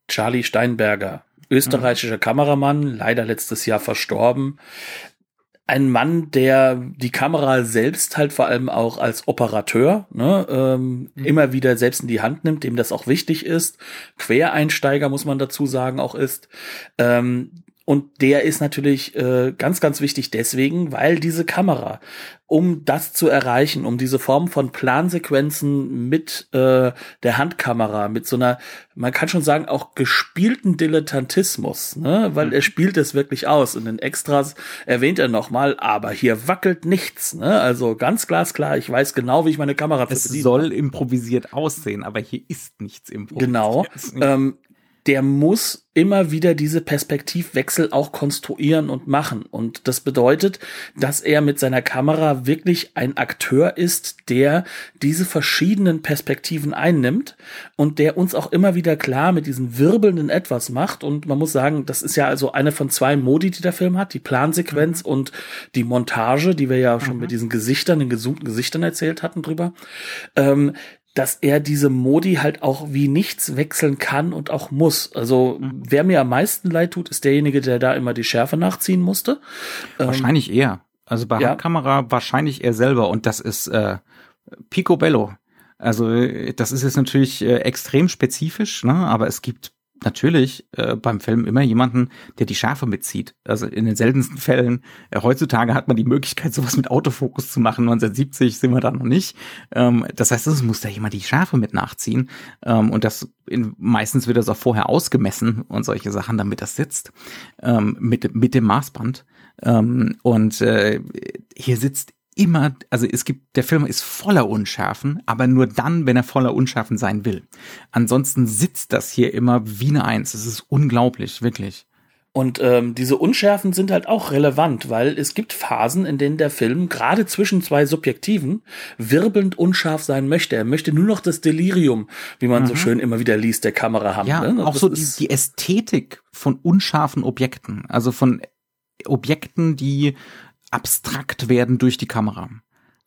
Speaker 2: Charlie Steinberger, österreichischer Kameramann, leider letztes Jahr verstorben ein Mann, der die Kamera selbst halt vor allem auch als Operateur ne, ähm, mhm. immer wieder selbst in die Hand nimmt, dem das auch wichtig ist. Quereinsteiger muss man dazu sagen auch ist. Ähm, und der ist natürlich äh, ganz, ganz wichtig deswegen, weil diese Kamera, um das zu erreichen, um diese Form von Plansequenzen mit äh, der Handkamera, mit so einer, man kann schon sagen, auch gespielten Dilettantismus, ne? weil er spielt es wirklich aus. In den Extras erwähnt er nochmal, aber hier wackelt nichts. Ne? Also ganz glasklar, ich weiß genau, wie ich meine Kamera
Speaker 1: Es soll improvisiert aussehen, aber hier ist nichts improvisiert.
Speaker 2: Genau. Ähm, der muss immer wieder diese Perspektivwechsel auch konstruieren und machen. Und das bedeutet, dass er mit seiner Kamera wirklich ein Akteur ist, der diese verschiedenen Perspektiven einnimmt und der uns auch immer wieder klar mit diesen wirbelnden etwas macht. Und man muss sagen, das ist ja also eine von zwei Modi, die der Film hat, die Plansequenz mhm. und die Montage, die wir ja schon mhm. mit diesen Gesichtern, den gezoomten Gesichtern erzählt hatten drüber. Ähm, dass er diese Modi halt auch wie nichts wechseln kann und auch muss. Also mhm. wer mir am meisten leid tut, ist derjenige, der da immer die Schärfe nachziehen musste.
Speaker 1: Ähm, wahrscheinlich ähm, eher. Also bei ja. Handkamera wahrscheinlich er selber und das ist äh, Picobello. Also das ist jetzt natürlich äh, extrem spezifisch, ne? aber es gibt natürlich äh, beim Film immer jemanden, der die Schärfe mitzieht. Also in den seltensten Fällen, äh, heutzutage hat man die Möglichkeit, sowas mit Autofokus zu machen. 1970 sind wir da noch nicht. Ähm, das heißt, es muss da jemand die Schärfe mit nachziehen. Ähm, und das in, meistens wird das auch vorher ausgemessen und solche Sachen, damit das sitzt. Ähm, mit, mit dem Maßband. Ähm, und äh, hier sitzt immer, also es gibt, der Film ist voller Unschärfen, aber nur dann, wenn er voller Unschärfen sein will. Ansonsten sitzt das hier immer wie eine Eins. Es ist unglaublich, wirklich.
Speaker 2: Und ähm, diese Unschärfen sind halt auch relevant, weil es gibt Phasen, in denen der Film gerade zwischen zwei Subjektiven wirbelnd unscharf sein möchte. Er möchte nur noch das Delirium, wie man mhm. so schön immer wieder liest, der Kamera haben.
Speaker 1: Ja, ne? auch so die, die Ästhetik von unscharfen Objekten, also von Objekten, die abstrakt werden durch die Kamera.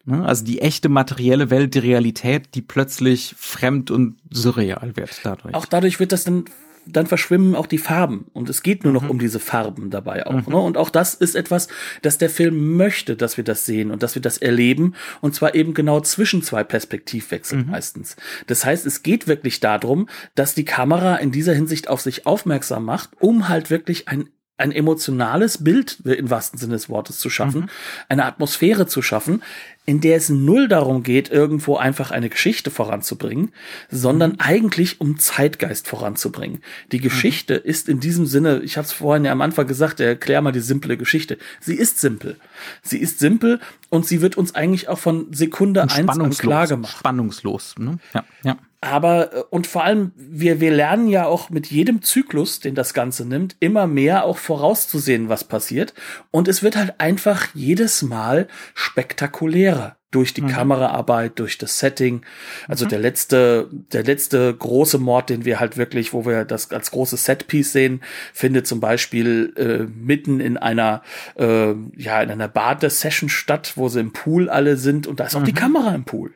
Speaker 1: Ne? Also die echte materielle Welt, die Realität, die plötzlich fremd und surreal wird dadurch.
Speaker 2: Auch dadurch wird das dann dann verschwimmen auch die Farben und es geht nur noch mhm. um diese Farben dabei auch. Mhm. Ne? Und auch das ist etwas, dass der Film möchte, dass wir das sehen und dass wir das erleben und zwar eben genau zwischen zwei Perspektivwechseln mhm. meistens. Das heißt, es geht wirklich darum, dass die Kamera in dieser Hinsicht auf sich aufmerksam macht, um halt wirklich ein ein emotionales Bild im wahrsten Sinne des Wortes zu schaffen, mhm. eine Atmosphäre zu schaffen, in der es null darum geht, irgendwo einfach eine Geschichte voranzubringen, sondern mhm. eigentlich um Zeitgeist voranzubringen. Die Geschichte mhm. ist in diesem Sinne, ich habe es vorhin ja am Anfang gesagt, erklär mal die simple Geschichte. Sie ist simpel. Sie ist simpel und sie wird uns eigentlich auch von Sekunde eins an klar gemacht.
Speaker 1: Spannungslos. Ne?
Speaker 2: Ja, ja. Aber, äh, und vor allem, wir, wir lernen ja auch mit jedem Zyklus, den das Ganze nimmt, immer mehr auch vorauszusehen, was passiert. Und es wird halt einfach jedes Mal spektakulärer durch die mhm. Kameraarbeit, durch das Setting. Also mhm. der letzte, der letzte große Mord, den wir halt wirklich, wo wir das als großes Setpiece sehen, findet zum Beispiel äh, mitten in einer, äh, ja, in einer Badesession statt, wo sie im Pool alle sind und da ist auch mhm. die Kamera im Pool.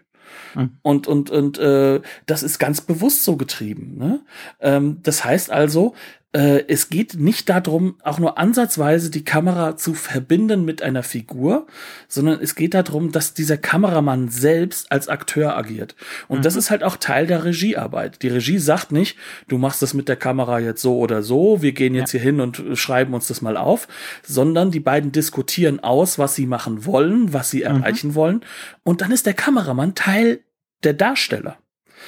Speaker 2: Mhm. Und, und, und äh, das ist ganz bewusst so getrieben. Ne? Ähm, das heißt also, äh, es geht nicht darum, auch nur ansatzweise die Kamera zu verbinden mit einer Figur, sondern es geht darum, dass dieser Kameramann selbst als Akteur agiert. Und mhm. das ist halt auch Teil der Regiearbeit. Die Regie sagt nicht, du machst das mit der Kamera jetzt so oder so, wir gehen jetzt ja. hier hin und schreiben uns das mal auf, sondern die beiden diskutieren aus, was sie machen wollen, was sie mhm. erreichen wollen. Und dann ist der Kameramann Teil der Darsteller.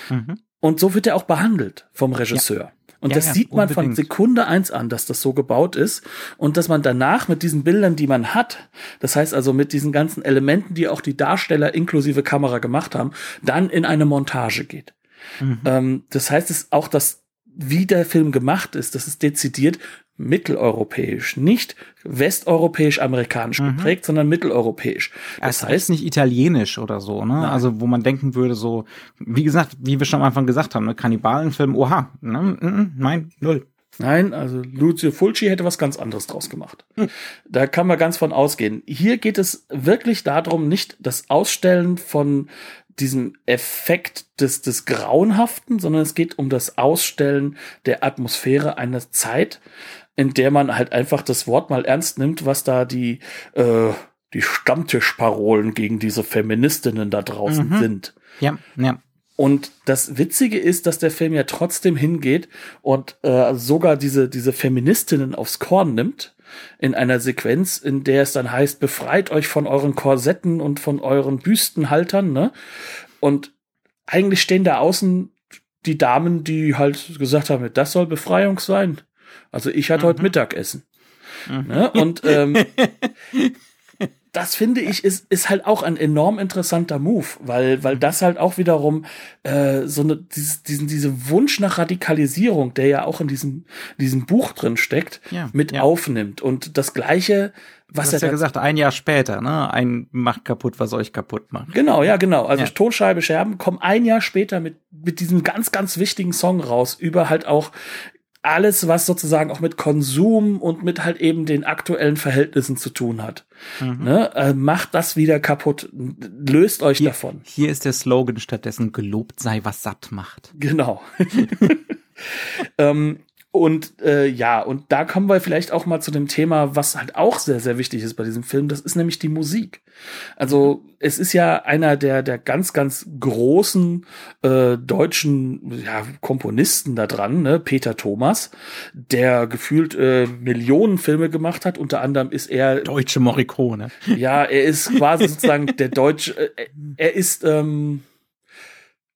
Speaker 2: Mhm. Und so wird er auch behandelt vom Regisseur. Ja. Und ja, das ja, sieht man unbedingt. von Sekunde eins an, dass das so gebaut ist und dass man danach mit diesen Bildern, die man hat, das heißt also mit diesen ganzen Elementen, die auch die Darsteller inklusive Kamera gemacht haben, dann in eine Montage geht. Mhm. Ähm, das heißt es auch, dass wie der Film gemacht ist, das ist dezidiert mitteleuropäisch, nicht westeuropäisch-amerikanisch mhm. geprägt, sondern mitteleuropäisch.
Speaker 1: Das es heißt nicht italienisch oder so, ne? Nein. Also wo man denken würde, so, wie gesagt, wie wir schon am Anfang gesagt haben, ne? Kannibalenfilm, oha, ne? nein, null.
Speaker 2: Nein, also Lucio Fulci hätte was ganz anderes draus gemacht. Hm. Da kann man ganz von ausgehen. Hier geht es wirklich darum, nicht das Ausstellen von diesem Effekt des, des Grauenhaften, sondern es geht um das Ausstellen der Atmosphäre einer Zeit, in der man halt einfach das Wort mal ernst nimmt, was da die, äh, die Stammtischparolen gegen diese Feministinnen da draußen mhm. sind.
Speaker 1: Ja, ja.
Speaker 2: Und das Witzige ist, dass der Film ja trotzdem hingeht und äh, sogar diese, diese Feministinnen aufs Korn nimmt in einer Sequenz, in der es dann heißt, befreit euch von euren Korsetten und von euren Büstenhaltern, ne? Und eigentlich stehen da außen die Damen, die halt gesagt haben, das soll Befreiung sein. Also ich hatte mhm. heute Mittagessen. Mhm. Ne? Und ähm, das finde ich ist, ist halt auch ein enorm interessanter Move, weil, weil das halt auch wiederum äh, so eine, dieses, diesen, diese Wunsch nach Radikalisierung, der ja auch in diesem, diesem Buch drin steckt, ja, mit ja. aufnimmt. Und das Gleiche,
Speaker 1: was du hast er ja gesagt, ein Jahr später, ne? Ein macht kaputt, was euch kaputt macht.
Speaker 2: Genau, ja, genau. Also ja. Tonscheibe Scherben kommen ein Jahr später mit, mit diesem ganz, ganz wichtigen Song raus, über halt auch alles, was sozusagen auch mit Konsum und mit halt eben den aktuellen Verhältnissen zu tun hat. Mhm. Ne? Äh, macht das wieder kaputt, löst euch
Speaker 1: hier,
Speaker 2: davon.
Speaker 1: Hier ist der Slogan stattdessen, gelobt sei, was satt macht.
Speaker 2: Genau. ähm, und äh, ja, und da kommen wir vielleicht auch mal zu dem Thema, was halt auch sehr, sehr wichtig ist bei diesem Film. Das ist nämlich die Musik. Also es ist ja einer der, der ganz, ganz großen äh, deutschen ja, Komponisten da dran, ne? Peter Thomas, der gefühlt äh, Millionen Filme gemacht hat. Unter anderem ist er
Speaker 1: deutsche Morricone.
Speaker 2: Ja, er ist quasi sozusagen der deutsche. Äh, er ist ähm,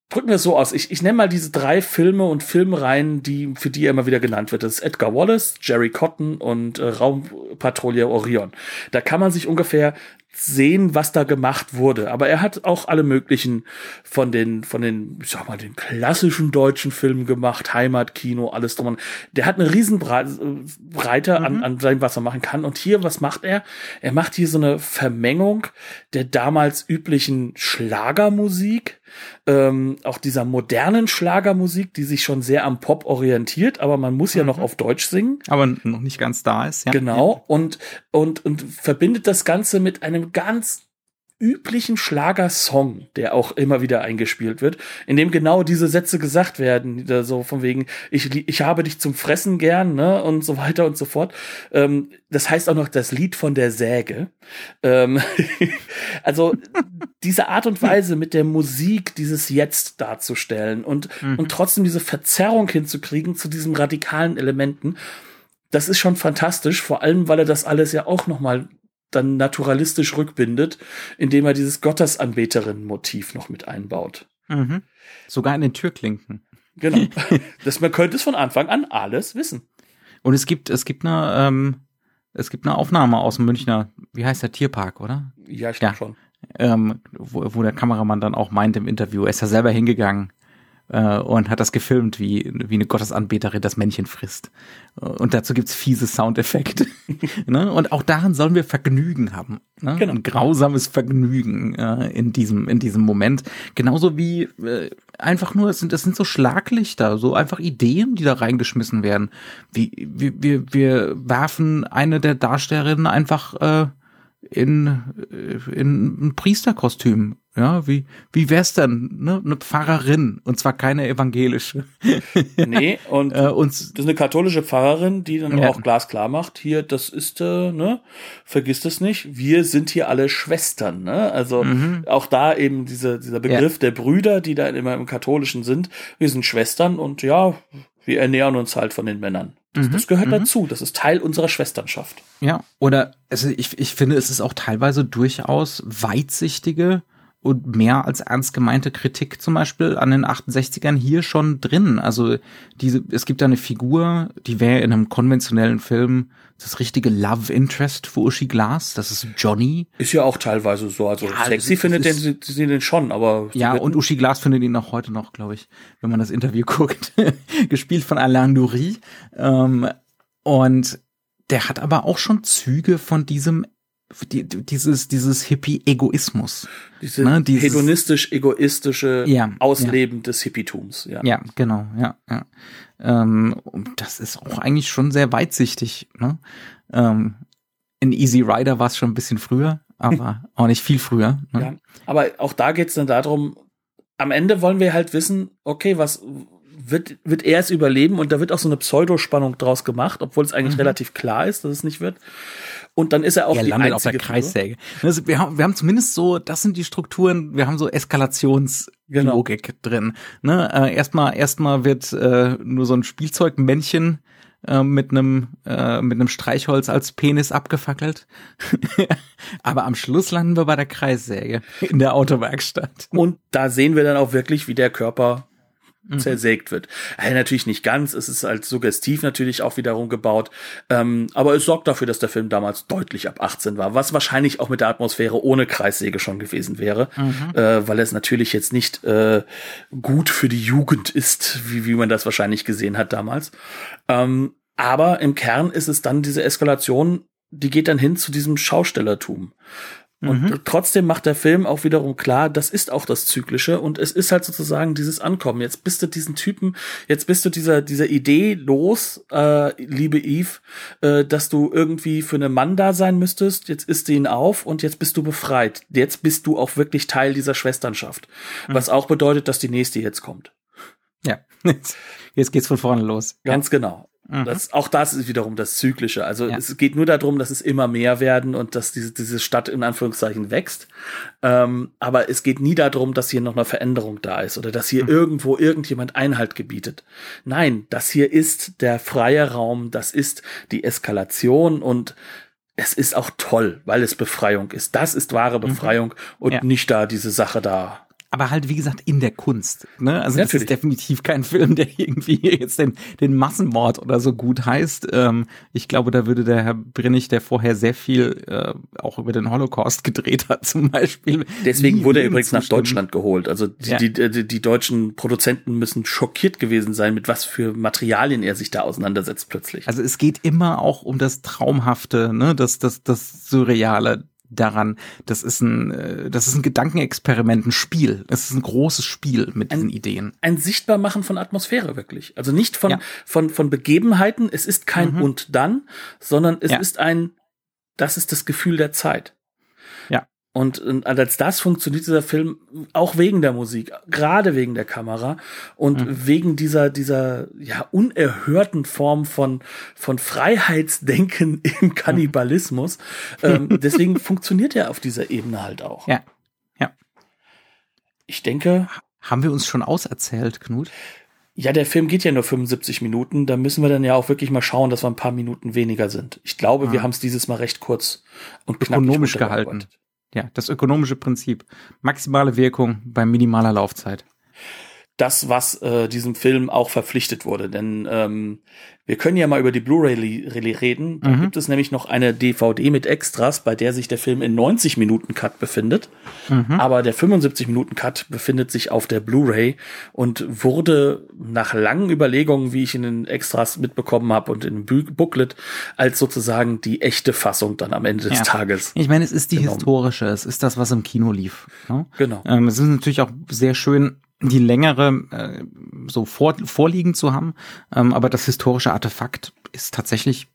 Speaker 2: drücken wir es so aus. Ich, ich nenne mal diese drei Filme und Filmreihen, die, für die er immer wieder genannt wird. Das ist Edgar Wallace, Jerry Cotton und äh, Raumpatrouille Orion. Da kann man sich ungefähr sehen, was da gemacht wurde. Aber er hat auch alle möglichen von den, von den, ich sag mal, den klassischen deutschen Filmen gemacht, Heimatkino, alles drum. Der hat eine Riesenbreite mhm. an, an seinem, was er machen kann. Und hier, was macht er? Er macht hier so eine Vermengung der damals üblichen Schlagermusik ähm, auch dieser modernen Schlagermusik, die sich schon sehr am Pop orientiert, aber man muss ja mhm. noch auf Deutsch singen.
Speaker 1: Aber noch nicht ganz da ist, ja.
Speaker 2: Genau. Und, und, und verbindet das Ganze mit einem ganz üblichen Schlagersong, der auch immer wieder eingespielt wird, in dem genau diese Sätze gesagt werden, so von wegen, ich, ich habe dich zum Fressen gern, ne, und so weiter und so fort. Ähm, das heißt auch noch das Lied von der Säge. Ähm, also diese Art und Weise mit der Musik dieses Jetzt darzustellen und, mhm. und trotzdem diese Verzerrung hinzukriegen zu diesen radikalen Elementen, das ist schon fantastisch, vor allem, weil er das alles ja auch noch mal dann naturalistisch rückbindet, indem er dieses Gottesanbeterinnen-Motiv noch mit einbaut.
Speaker 1: Mhm. Sogar in den Türklinken.
Speaker 2: Genau. das, man könnte es von Anfang an alles wissen.
Speaker 1: Und es gibt, es gibt eine, ähm, es gibt eine Aufnahme aus dem Münchner, wie heißt der Tierpark, oder?
Speaker 2: Ja, ich glaube ja. schon.
Speaker 1: Ähm, wo, wo der Kameramann dann auch meint im Interview, er ist ja selber hingegangen äh, und hat das gefilmt, wie, wie eine Gottesanbeterin das Männchen frisst. Und dazu gibt's fiese Soundeffekte. ne? Und auch daran sollen wir Vergnügen haben. Ne? Genau. Ein grausames Vergnügen äh, in, diesem, in diesem Moment. Genauso wie äh, einfach nur, es sind, es sind so Schlaglichter, so einfach Ideen, die da reingeschmissen werden. Wie, wir, wir, wir werfen eine der Darstellerinnen einfach äh, in, äh, in ein Priesterkostüm ja, wie, wie wär's denn, ne? Eine Pfarrerin, und zwar keine evangelische.
Speaker 2: nee, und, äh, und das ist eine katholische Pfarrerin, die dann ja. auch glasklar macht, hier, das ist, äh, ne, vergiss das nicht, wir sind hier alle Schwestern, ne? Also mhm. auch da eben diese, dieser Begriff ja. der Brüder, die da immer im Katholischen sind, wir sind Schwestern und ja, wir ernähren uns halt von den Männern. Das, mhm. das gehört mhm. dazu, das ist Teil unserer Schwesternschaft.
Speaker 1: Ja, oder also ich, ich finde, es ist auch teilweise durchaus weitsichtige und mehr als ernst gemeinte Kritik zum Beispiel an den 68ern hier schon drin. Also diese, es gibt da eine Figur, die wäre in einem konventionellen Film das richtige Love Interest für Uschi Glas. Das ist Johnny.
Speaker 2: Ist ja auch teilweise so. Also ja, sexy ist, findet ist, den, sie den schon, aber.
Speaker 1: Ja, und Uschi Glas findet ihn auch heute noch, glaube ich, wenn man das Interview guckt. Gespielt von Alain Nouri. Ähm, und der hat aber auch schon Züge von diesem die, dieses, dieses Hippie-Egoismus.
Speaker 2: Diese ne, hedonistisch-egoistische ja, Ausleben ja. des Hippietums. Ja.
Speaker 1: ja, genau, ja, ja. Ähm, das ist auch eigentlich schon sehr weitsichtig. Ne? Ähm, in Easy Rider war es schon ein bisschen früher, aber auch nicht viel früher.
Speaker 2: Ne? Ja, aber auch da geht es dann darum, am Ende wollen wir halt wissen, okay, was wird, wird er es überleben und da wird auch so eine Pseudospannung draus gemacht, obwohl es eigentlich mhm. relativ klar ist, dass es nicht wird. Und dann ist er auch er
Speaker 1: die landet auf der Kreissäge. Also wir, haben, wir haben zumindest so, das sind die Strukturen, wir haben so Eskalationslogik genau. drin. Ne? Äh, erstmal, erstmal wird äh, nur so ein Spielzeugmännchen äh, mit einem äh, mit einem Streichholz als Penis abgefackelt. Aber am Schluss landen wir bei der Kreissäge in der Autowerkstatt.
Speaker 2: Und da sehen wir dann auch wirklich, wie der Körper mhm. zersägt wird. Also natürlich nicht ganz, es ist halt suggestiv natürlich auch wiederum gebaut, ähm, aber es sorgt dafür, dass der Film damals deutlich ab 18 war, was wahrscheinlich auch mit der Atmosphäre ohne Kreissäge schon gewesen wäre, mhm. äh, weil es natürlich jetzt nicht äh, gut für die Jugend ist, wie, wie man das wahrscheinlich gesehen hat damals. Ähm, aber im Kern ist es dann diese Eskalation, die geht dann hin zu diesem Schaustellertum. Und mhm. trotzdem macht der Film auch wiederum klar, das ist auch das Zyklische und es ist halt sozusagen dieses Ankommen. Jetzt bist du diesen Typen, jetzt bist du dieser, dieser Idee los, äh, liebe Eve, äh, dass du irgendwie für einen Mann da sein müsstest. Jetzt isst du ihn auf und jetzt bist du befreit. Jetzt bist du auch wirklich Teil dieser Schwesternschaft. Mhm. Was auch bedeutet, dass die nächste jetzt kommt.
Speaker 1: Ja, jetzt geht's von vorne los.
Speaker 2: Ganz ja. genau. Mhm. Das, auch das ist wiederum das Zyklische. Also ja. es geht nur darum, dass es immer mehr werden und dass diese, diese Stadt in Anführungszeichen wächst. Ähm, aber es geht nie darum, dass hier noch eine Veränderung da ist oder dass hier mhm. irgendwo irgendjemand Einhalt gebietet. Nein, das hier ist der freie Raum, das ist die Eskalation und es ist auch toll, weil es Befreiung ist. Das ist wahre mhm. Befreiung mhm. und ja. nicht da diese Sache da
Speaker 1: aber halt, wie gesagt, in der Kunst. Ne? Also Natürlich. das ist definitiv kein Film, der irgendwie jetzt den, den Massenmord oder so gut heißt. Ähm, ich glaube, da würde der Herr Brinnig, der vorher sehr viel äh, auch über den Holocaust gedreht hat, zum Beispiel.
Speaker 2: Deswegen wurde er übrigens nach Deutschland geholt. Also die, ja. die, die, die deutschen Produzenten müssen schockiert gewesen sein, mit was für Materialien er sich da auseinandersetzt plötzlich.
Speaker 1: Also es geht immer auch um das Traumhafte, ne, das, das, das Surreale daran, das ist ein, äh, das ist ein Gedankenexperiment, ein Spiel. Es ist ein großes Spiel mit ein, diesen Ideen.
Speaker 2: Ein Sichtbarmachen von Atmosphäre wirklich. Also nicht von, ja. von, von Begebenheiten. Es ist kein mhm. und dann, sondern es ja. ist ein, das ist das Gefühl der Zeit.
Speaker 1: Ja.
Speaker 2: Und, und als das funktioniert dieser Film auch wegen der Musik, gerade wegen der Kamera und mhm. wegen dieser, dieser, ja, unerhörten Form von, von Freiheitsdenken im Kannibalismus. ähm, deswegen funktioniert er auf dieser Ebene halt auch.
Speaker 1: Ja. Ja.
Speaker 2: Ich denke.
Speaker 1: Haben wir uns schon auserzählt, Knut?
Speaker 2: Ja, der Film geht ja nur 75 Minuten. Da müssen wir dann ja auch wirklich mal schauen, dass wir ein paar Minuten weniger sind. Ich glaube, ah. wir haben es dieses Mal recht kurz und knapp
Speaker 1: ökonomisch gehalten. Ja, das ökonomische Prinzip. Maximale Wirkung bei minimaler Laufzeit
Speaker 2: das, was äh, diesem Film auch verpflichtet wurde. Denn ähm, wir können ja mal über die Blu-ray reden. Da mhm. gibt es nämlich noch eine DVD mit Extras, bei der sich der Film in 90 Minuten Cut befindet. Mhm. Aber der 75 Minuten Cut befindet sich auf der Blu-ray und wurde nach langen Überlegungen, wie ich in den Extras mitbekommen habe und im Booklet, als sozusagen die echte Fassung dann am Ende des ja. Tages.
Speaker 1: Ich meine, es ist die genommen. historische, es ist das, was im Kino lief.
Speaker 2: Ne? Genau.
Speaker 1: Ähm, es ist natürlich auch sehr schön die längere äh, so vor, vorliegen zu haben. Ähm, aber das historische Artefakt ist tatsächlich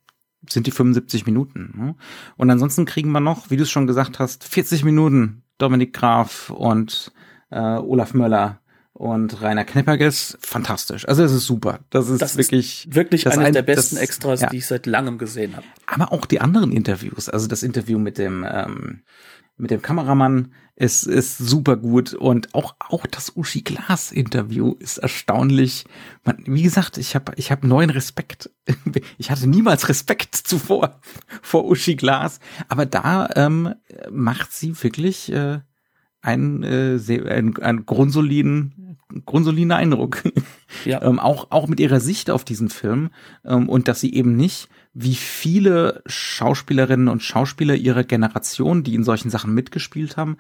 Speaker 1: sind die 75 Minuten. Ne? Und ansonsten kriegen wir noch, wie du es schon gesagt hast, 40 Minuten Dominik Graf und äh, Olaf Möller und Rainer Knipperges. Fantastisch. Also es ist super. Das ist
Speaker 2: das
Speaker 1: wirklich
Speaker 2: ist wirklich eines ein, der besten das, Extras, ja. die ich seit langem gesehen habe.
Speaker 1: Aber auch die anderen Interviews, also das Interview mit dem ähm, mit dem Kameramann ist, ist super gut und auch, auch das Uschi Glas Interview ist erstaunlich. Man, wie gesagt, ich habe ich hab neuen Respekt. Ich hatte niemals Respekt zuvor vor Uschi Glas, aber da ähm, macht sie wirklich äh, einen, äh, sehr, einen, einen grundsoliden, grundsoliden Eindruck. Ja. ähm, auch, auch mit ihrer Sicht auf diesen Film ähm, und dass sie eben nicht wie viele Schauspielerinnen und Schauspieler ihrer Generation, die in solchen Sachen mitgespielt haben,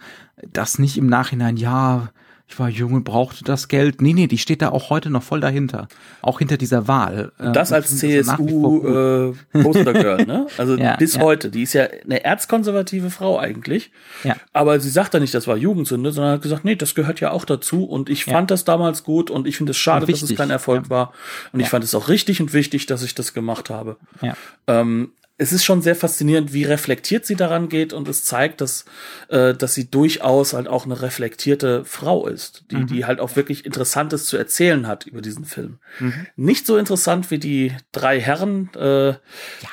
Speaker 1: das nicht im Nachhinein, ja, ich war jung und brauchte das Geld. Nee, nee, die steht da auch heute noch voll dahinter. Auch hinter dieser Wahl.
Speaker 2: Das äh, als CSU äh, Postergirl, ne? Also ja, bis ja. heute. Die ist ja eine erzkonservative Frau eigentlich. Ja. Aber sie sagt da nicht, das war Jugendsünde, sondern hat gesagt, nee, das gehört ja auch dazu. Und ich fand das damals gut und ich finde es schade, dass es kein Erfolg war. Und ich fand es auch richtig und wichtig, dass ich das gemacht habe. Ja. Ähm, es ist schon sehr faszinierend, wie reflektiert sie daran geht und es zeigt, dass, äh, dass sie durchaus halt auch eine reflektierte Frau ist, die, mhm. die halt auch wirklich Interessantes zu erzählen hat über diesen Film. Mhm. Nicht so interessant wie die drei Herren. Äh, ja,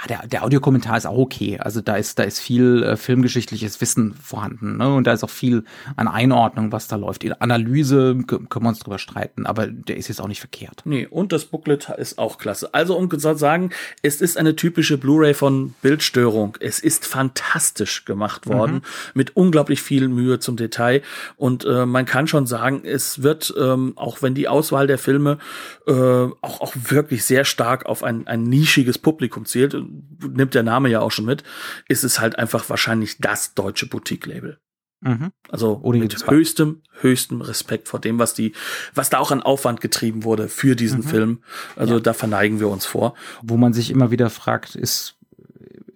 Speaker 1: der, der Audiokommentar ist auch okay. Also da ist, da ist viel äh, filmgeschichtliches Wissen vorhanden. Ne? Und da ist auch viel an Einordnung, was da läuft. In Analyse können wir uns drüber streiten, aber der ist jetzt auch nicht verkehrt.
Speaker 2: Nee, und das Booklet ist auch klasse. Also um zu sagen, es ist eine typische Blu-ray von Bildstörung. Es ist fantastisch gemacht worden, mhm. mit unglaublich viel Mühe zum Detail. Und äh, man kann schon sagen, es wird, ähm, auch wenn die Auswahl der Filme äh, auch, auch wirklich sehr stark auf ein, ein nischiges Publikum zählt, nimmt der Name ja auch schon mit, ist es halt einfach wahrscheinlich das deutsche Boutique-Label. Mhm. Also Ohne mit höchstem, höchstem Respekt vor dem, was die, was da auch an Aufwand getrieben wurde für diesen mhm. Film. Also ja. da verneigen wir uns vor.
Speaker 1: Wo man sich immer wieder fragt, ist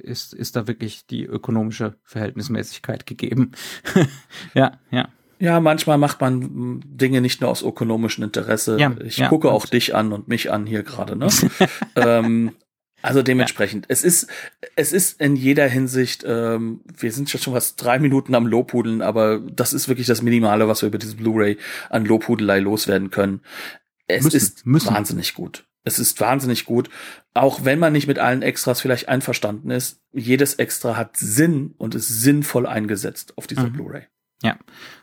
Speaker 1: ist, ist da wirklich die ökonomische Verhältnismäßigkeit gegeben. ja, ja.
Speaker 2: Ja, manchmal macht man Dinge nicht nur aus ökonomischem Interesse. Ja, ich ja, gucke auch dich an und mich an hier gerade, ne? ähm, also dementsprechend, ja. es ist, es ist in jeder Hinsicht, ähm, wir sind schon was drei Minuten am Lobhudeln, aber das ist wirklich das Minimale, was wir über diese Blu-ray an Lobhudelei loswerden können. Es müssen, ist müssen. wahnsinnig gut. Es ist wahnsinnig gut, auch wenn man nicht mit allen Extras vielleicht einverstanden ist. Jedes Extra hat Sinn und ist sinnvoll eingesetzt auf dieser mhm. Blu-ray.
Speaker 1: Ja,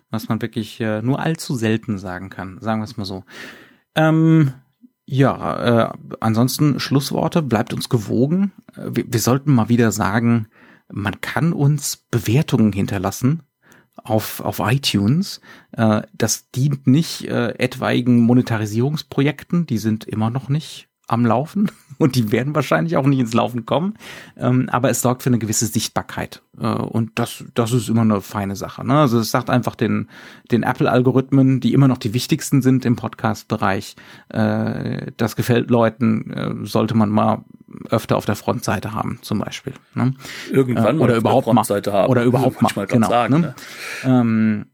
Speaker 1: was man wirklich äh, nur allzu selten sagen kann, sagen wir es mal so. Ähm, ja, äh, ansonsten Schlussworte, bleibt uns gewogen. Äh, wir, wir sollten mal wieder sagen, man kann uns Bewertungen hinterlassen auf, auf iTunes. Äh, das dient nicht äh, etwaigen Monetarisierungsprojekten, die sind immer noch nicht am Laufen und die werden wahrscheinlich auch nicht ins Laufen kommen. Ähm, aber es sorgt für eine gewisse Sichtbarkeit. Äh, und das, das ist immer eine feine Sache. Ne? Also es sagt einfach den, den Apple-Algorithmen, die immer noch die wichtigsten sind im Podcast-Bereich, äh, das gefällt Leuten, äh, sollte man mal öfter auf der Frontseite haben, zum Beispiel. Ne?
Speaker 2: Irgendwann
Speaker 1: äh, oder überhaupt mal haben. Oder überhaupt mal, genau. Sagen, ne? Ne? Ähm,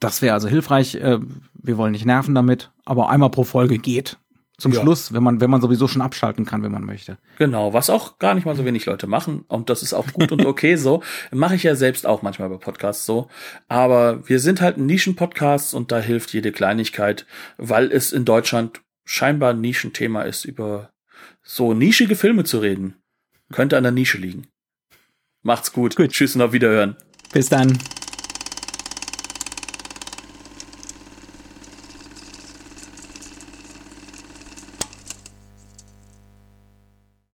Speaker 1: das wäre also hilfreich. Äh, wir wollen nicht nerven damit, aber einmal pro Folge geht. Zum
Speaker 2: Ja.
Speaker 1: Schluss, wenn man, wenn man sowieso schon abschalten kann, wenn man möchte.
Speaker 2: Genau, was auch gar nicht mal so wenig Leute machen. Und das ist auch gut und okay so. Mache ich ja selbst auch manchmal bei Podcasts so. Aber wir sind halt ein Nischen-Podcast und da hilft jede Kleinigkeit, weil es in Deutschland scheinbar ein Nischenthema ist, über so nischige Filme zu reden. Könnte an der Nische liegen. Macht's gut.
Speaker 1: Gut.
Speaker 2: Tschüss und auf Wiederhören.
Speaker 1: Bis dann.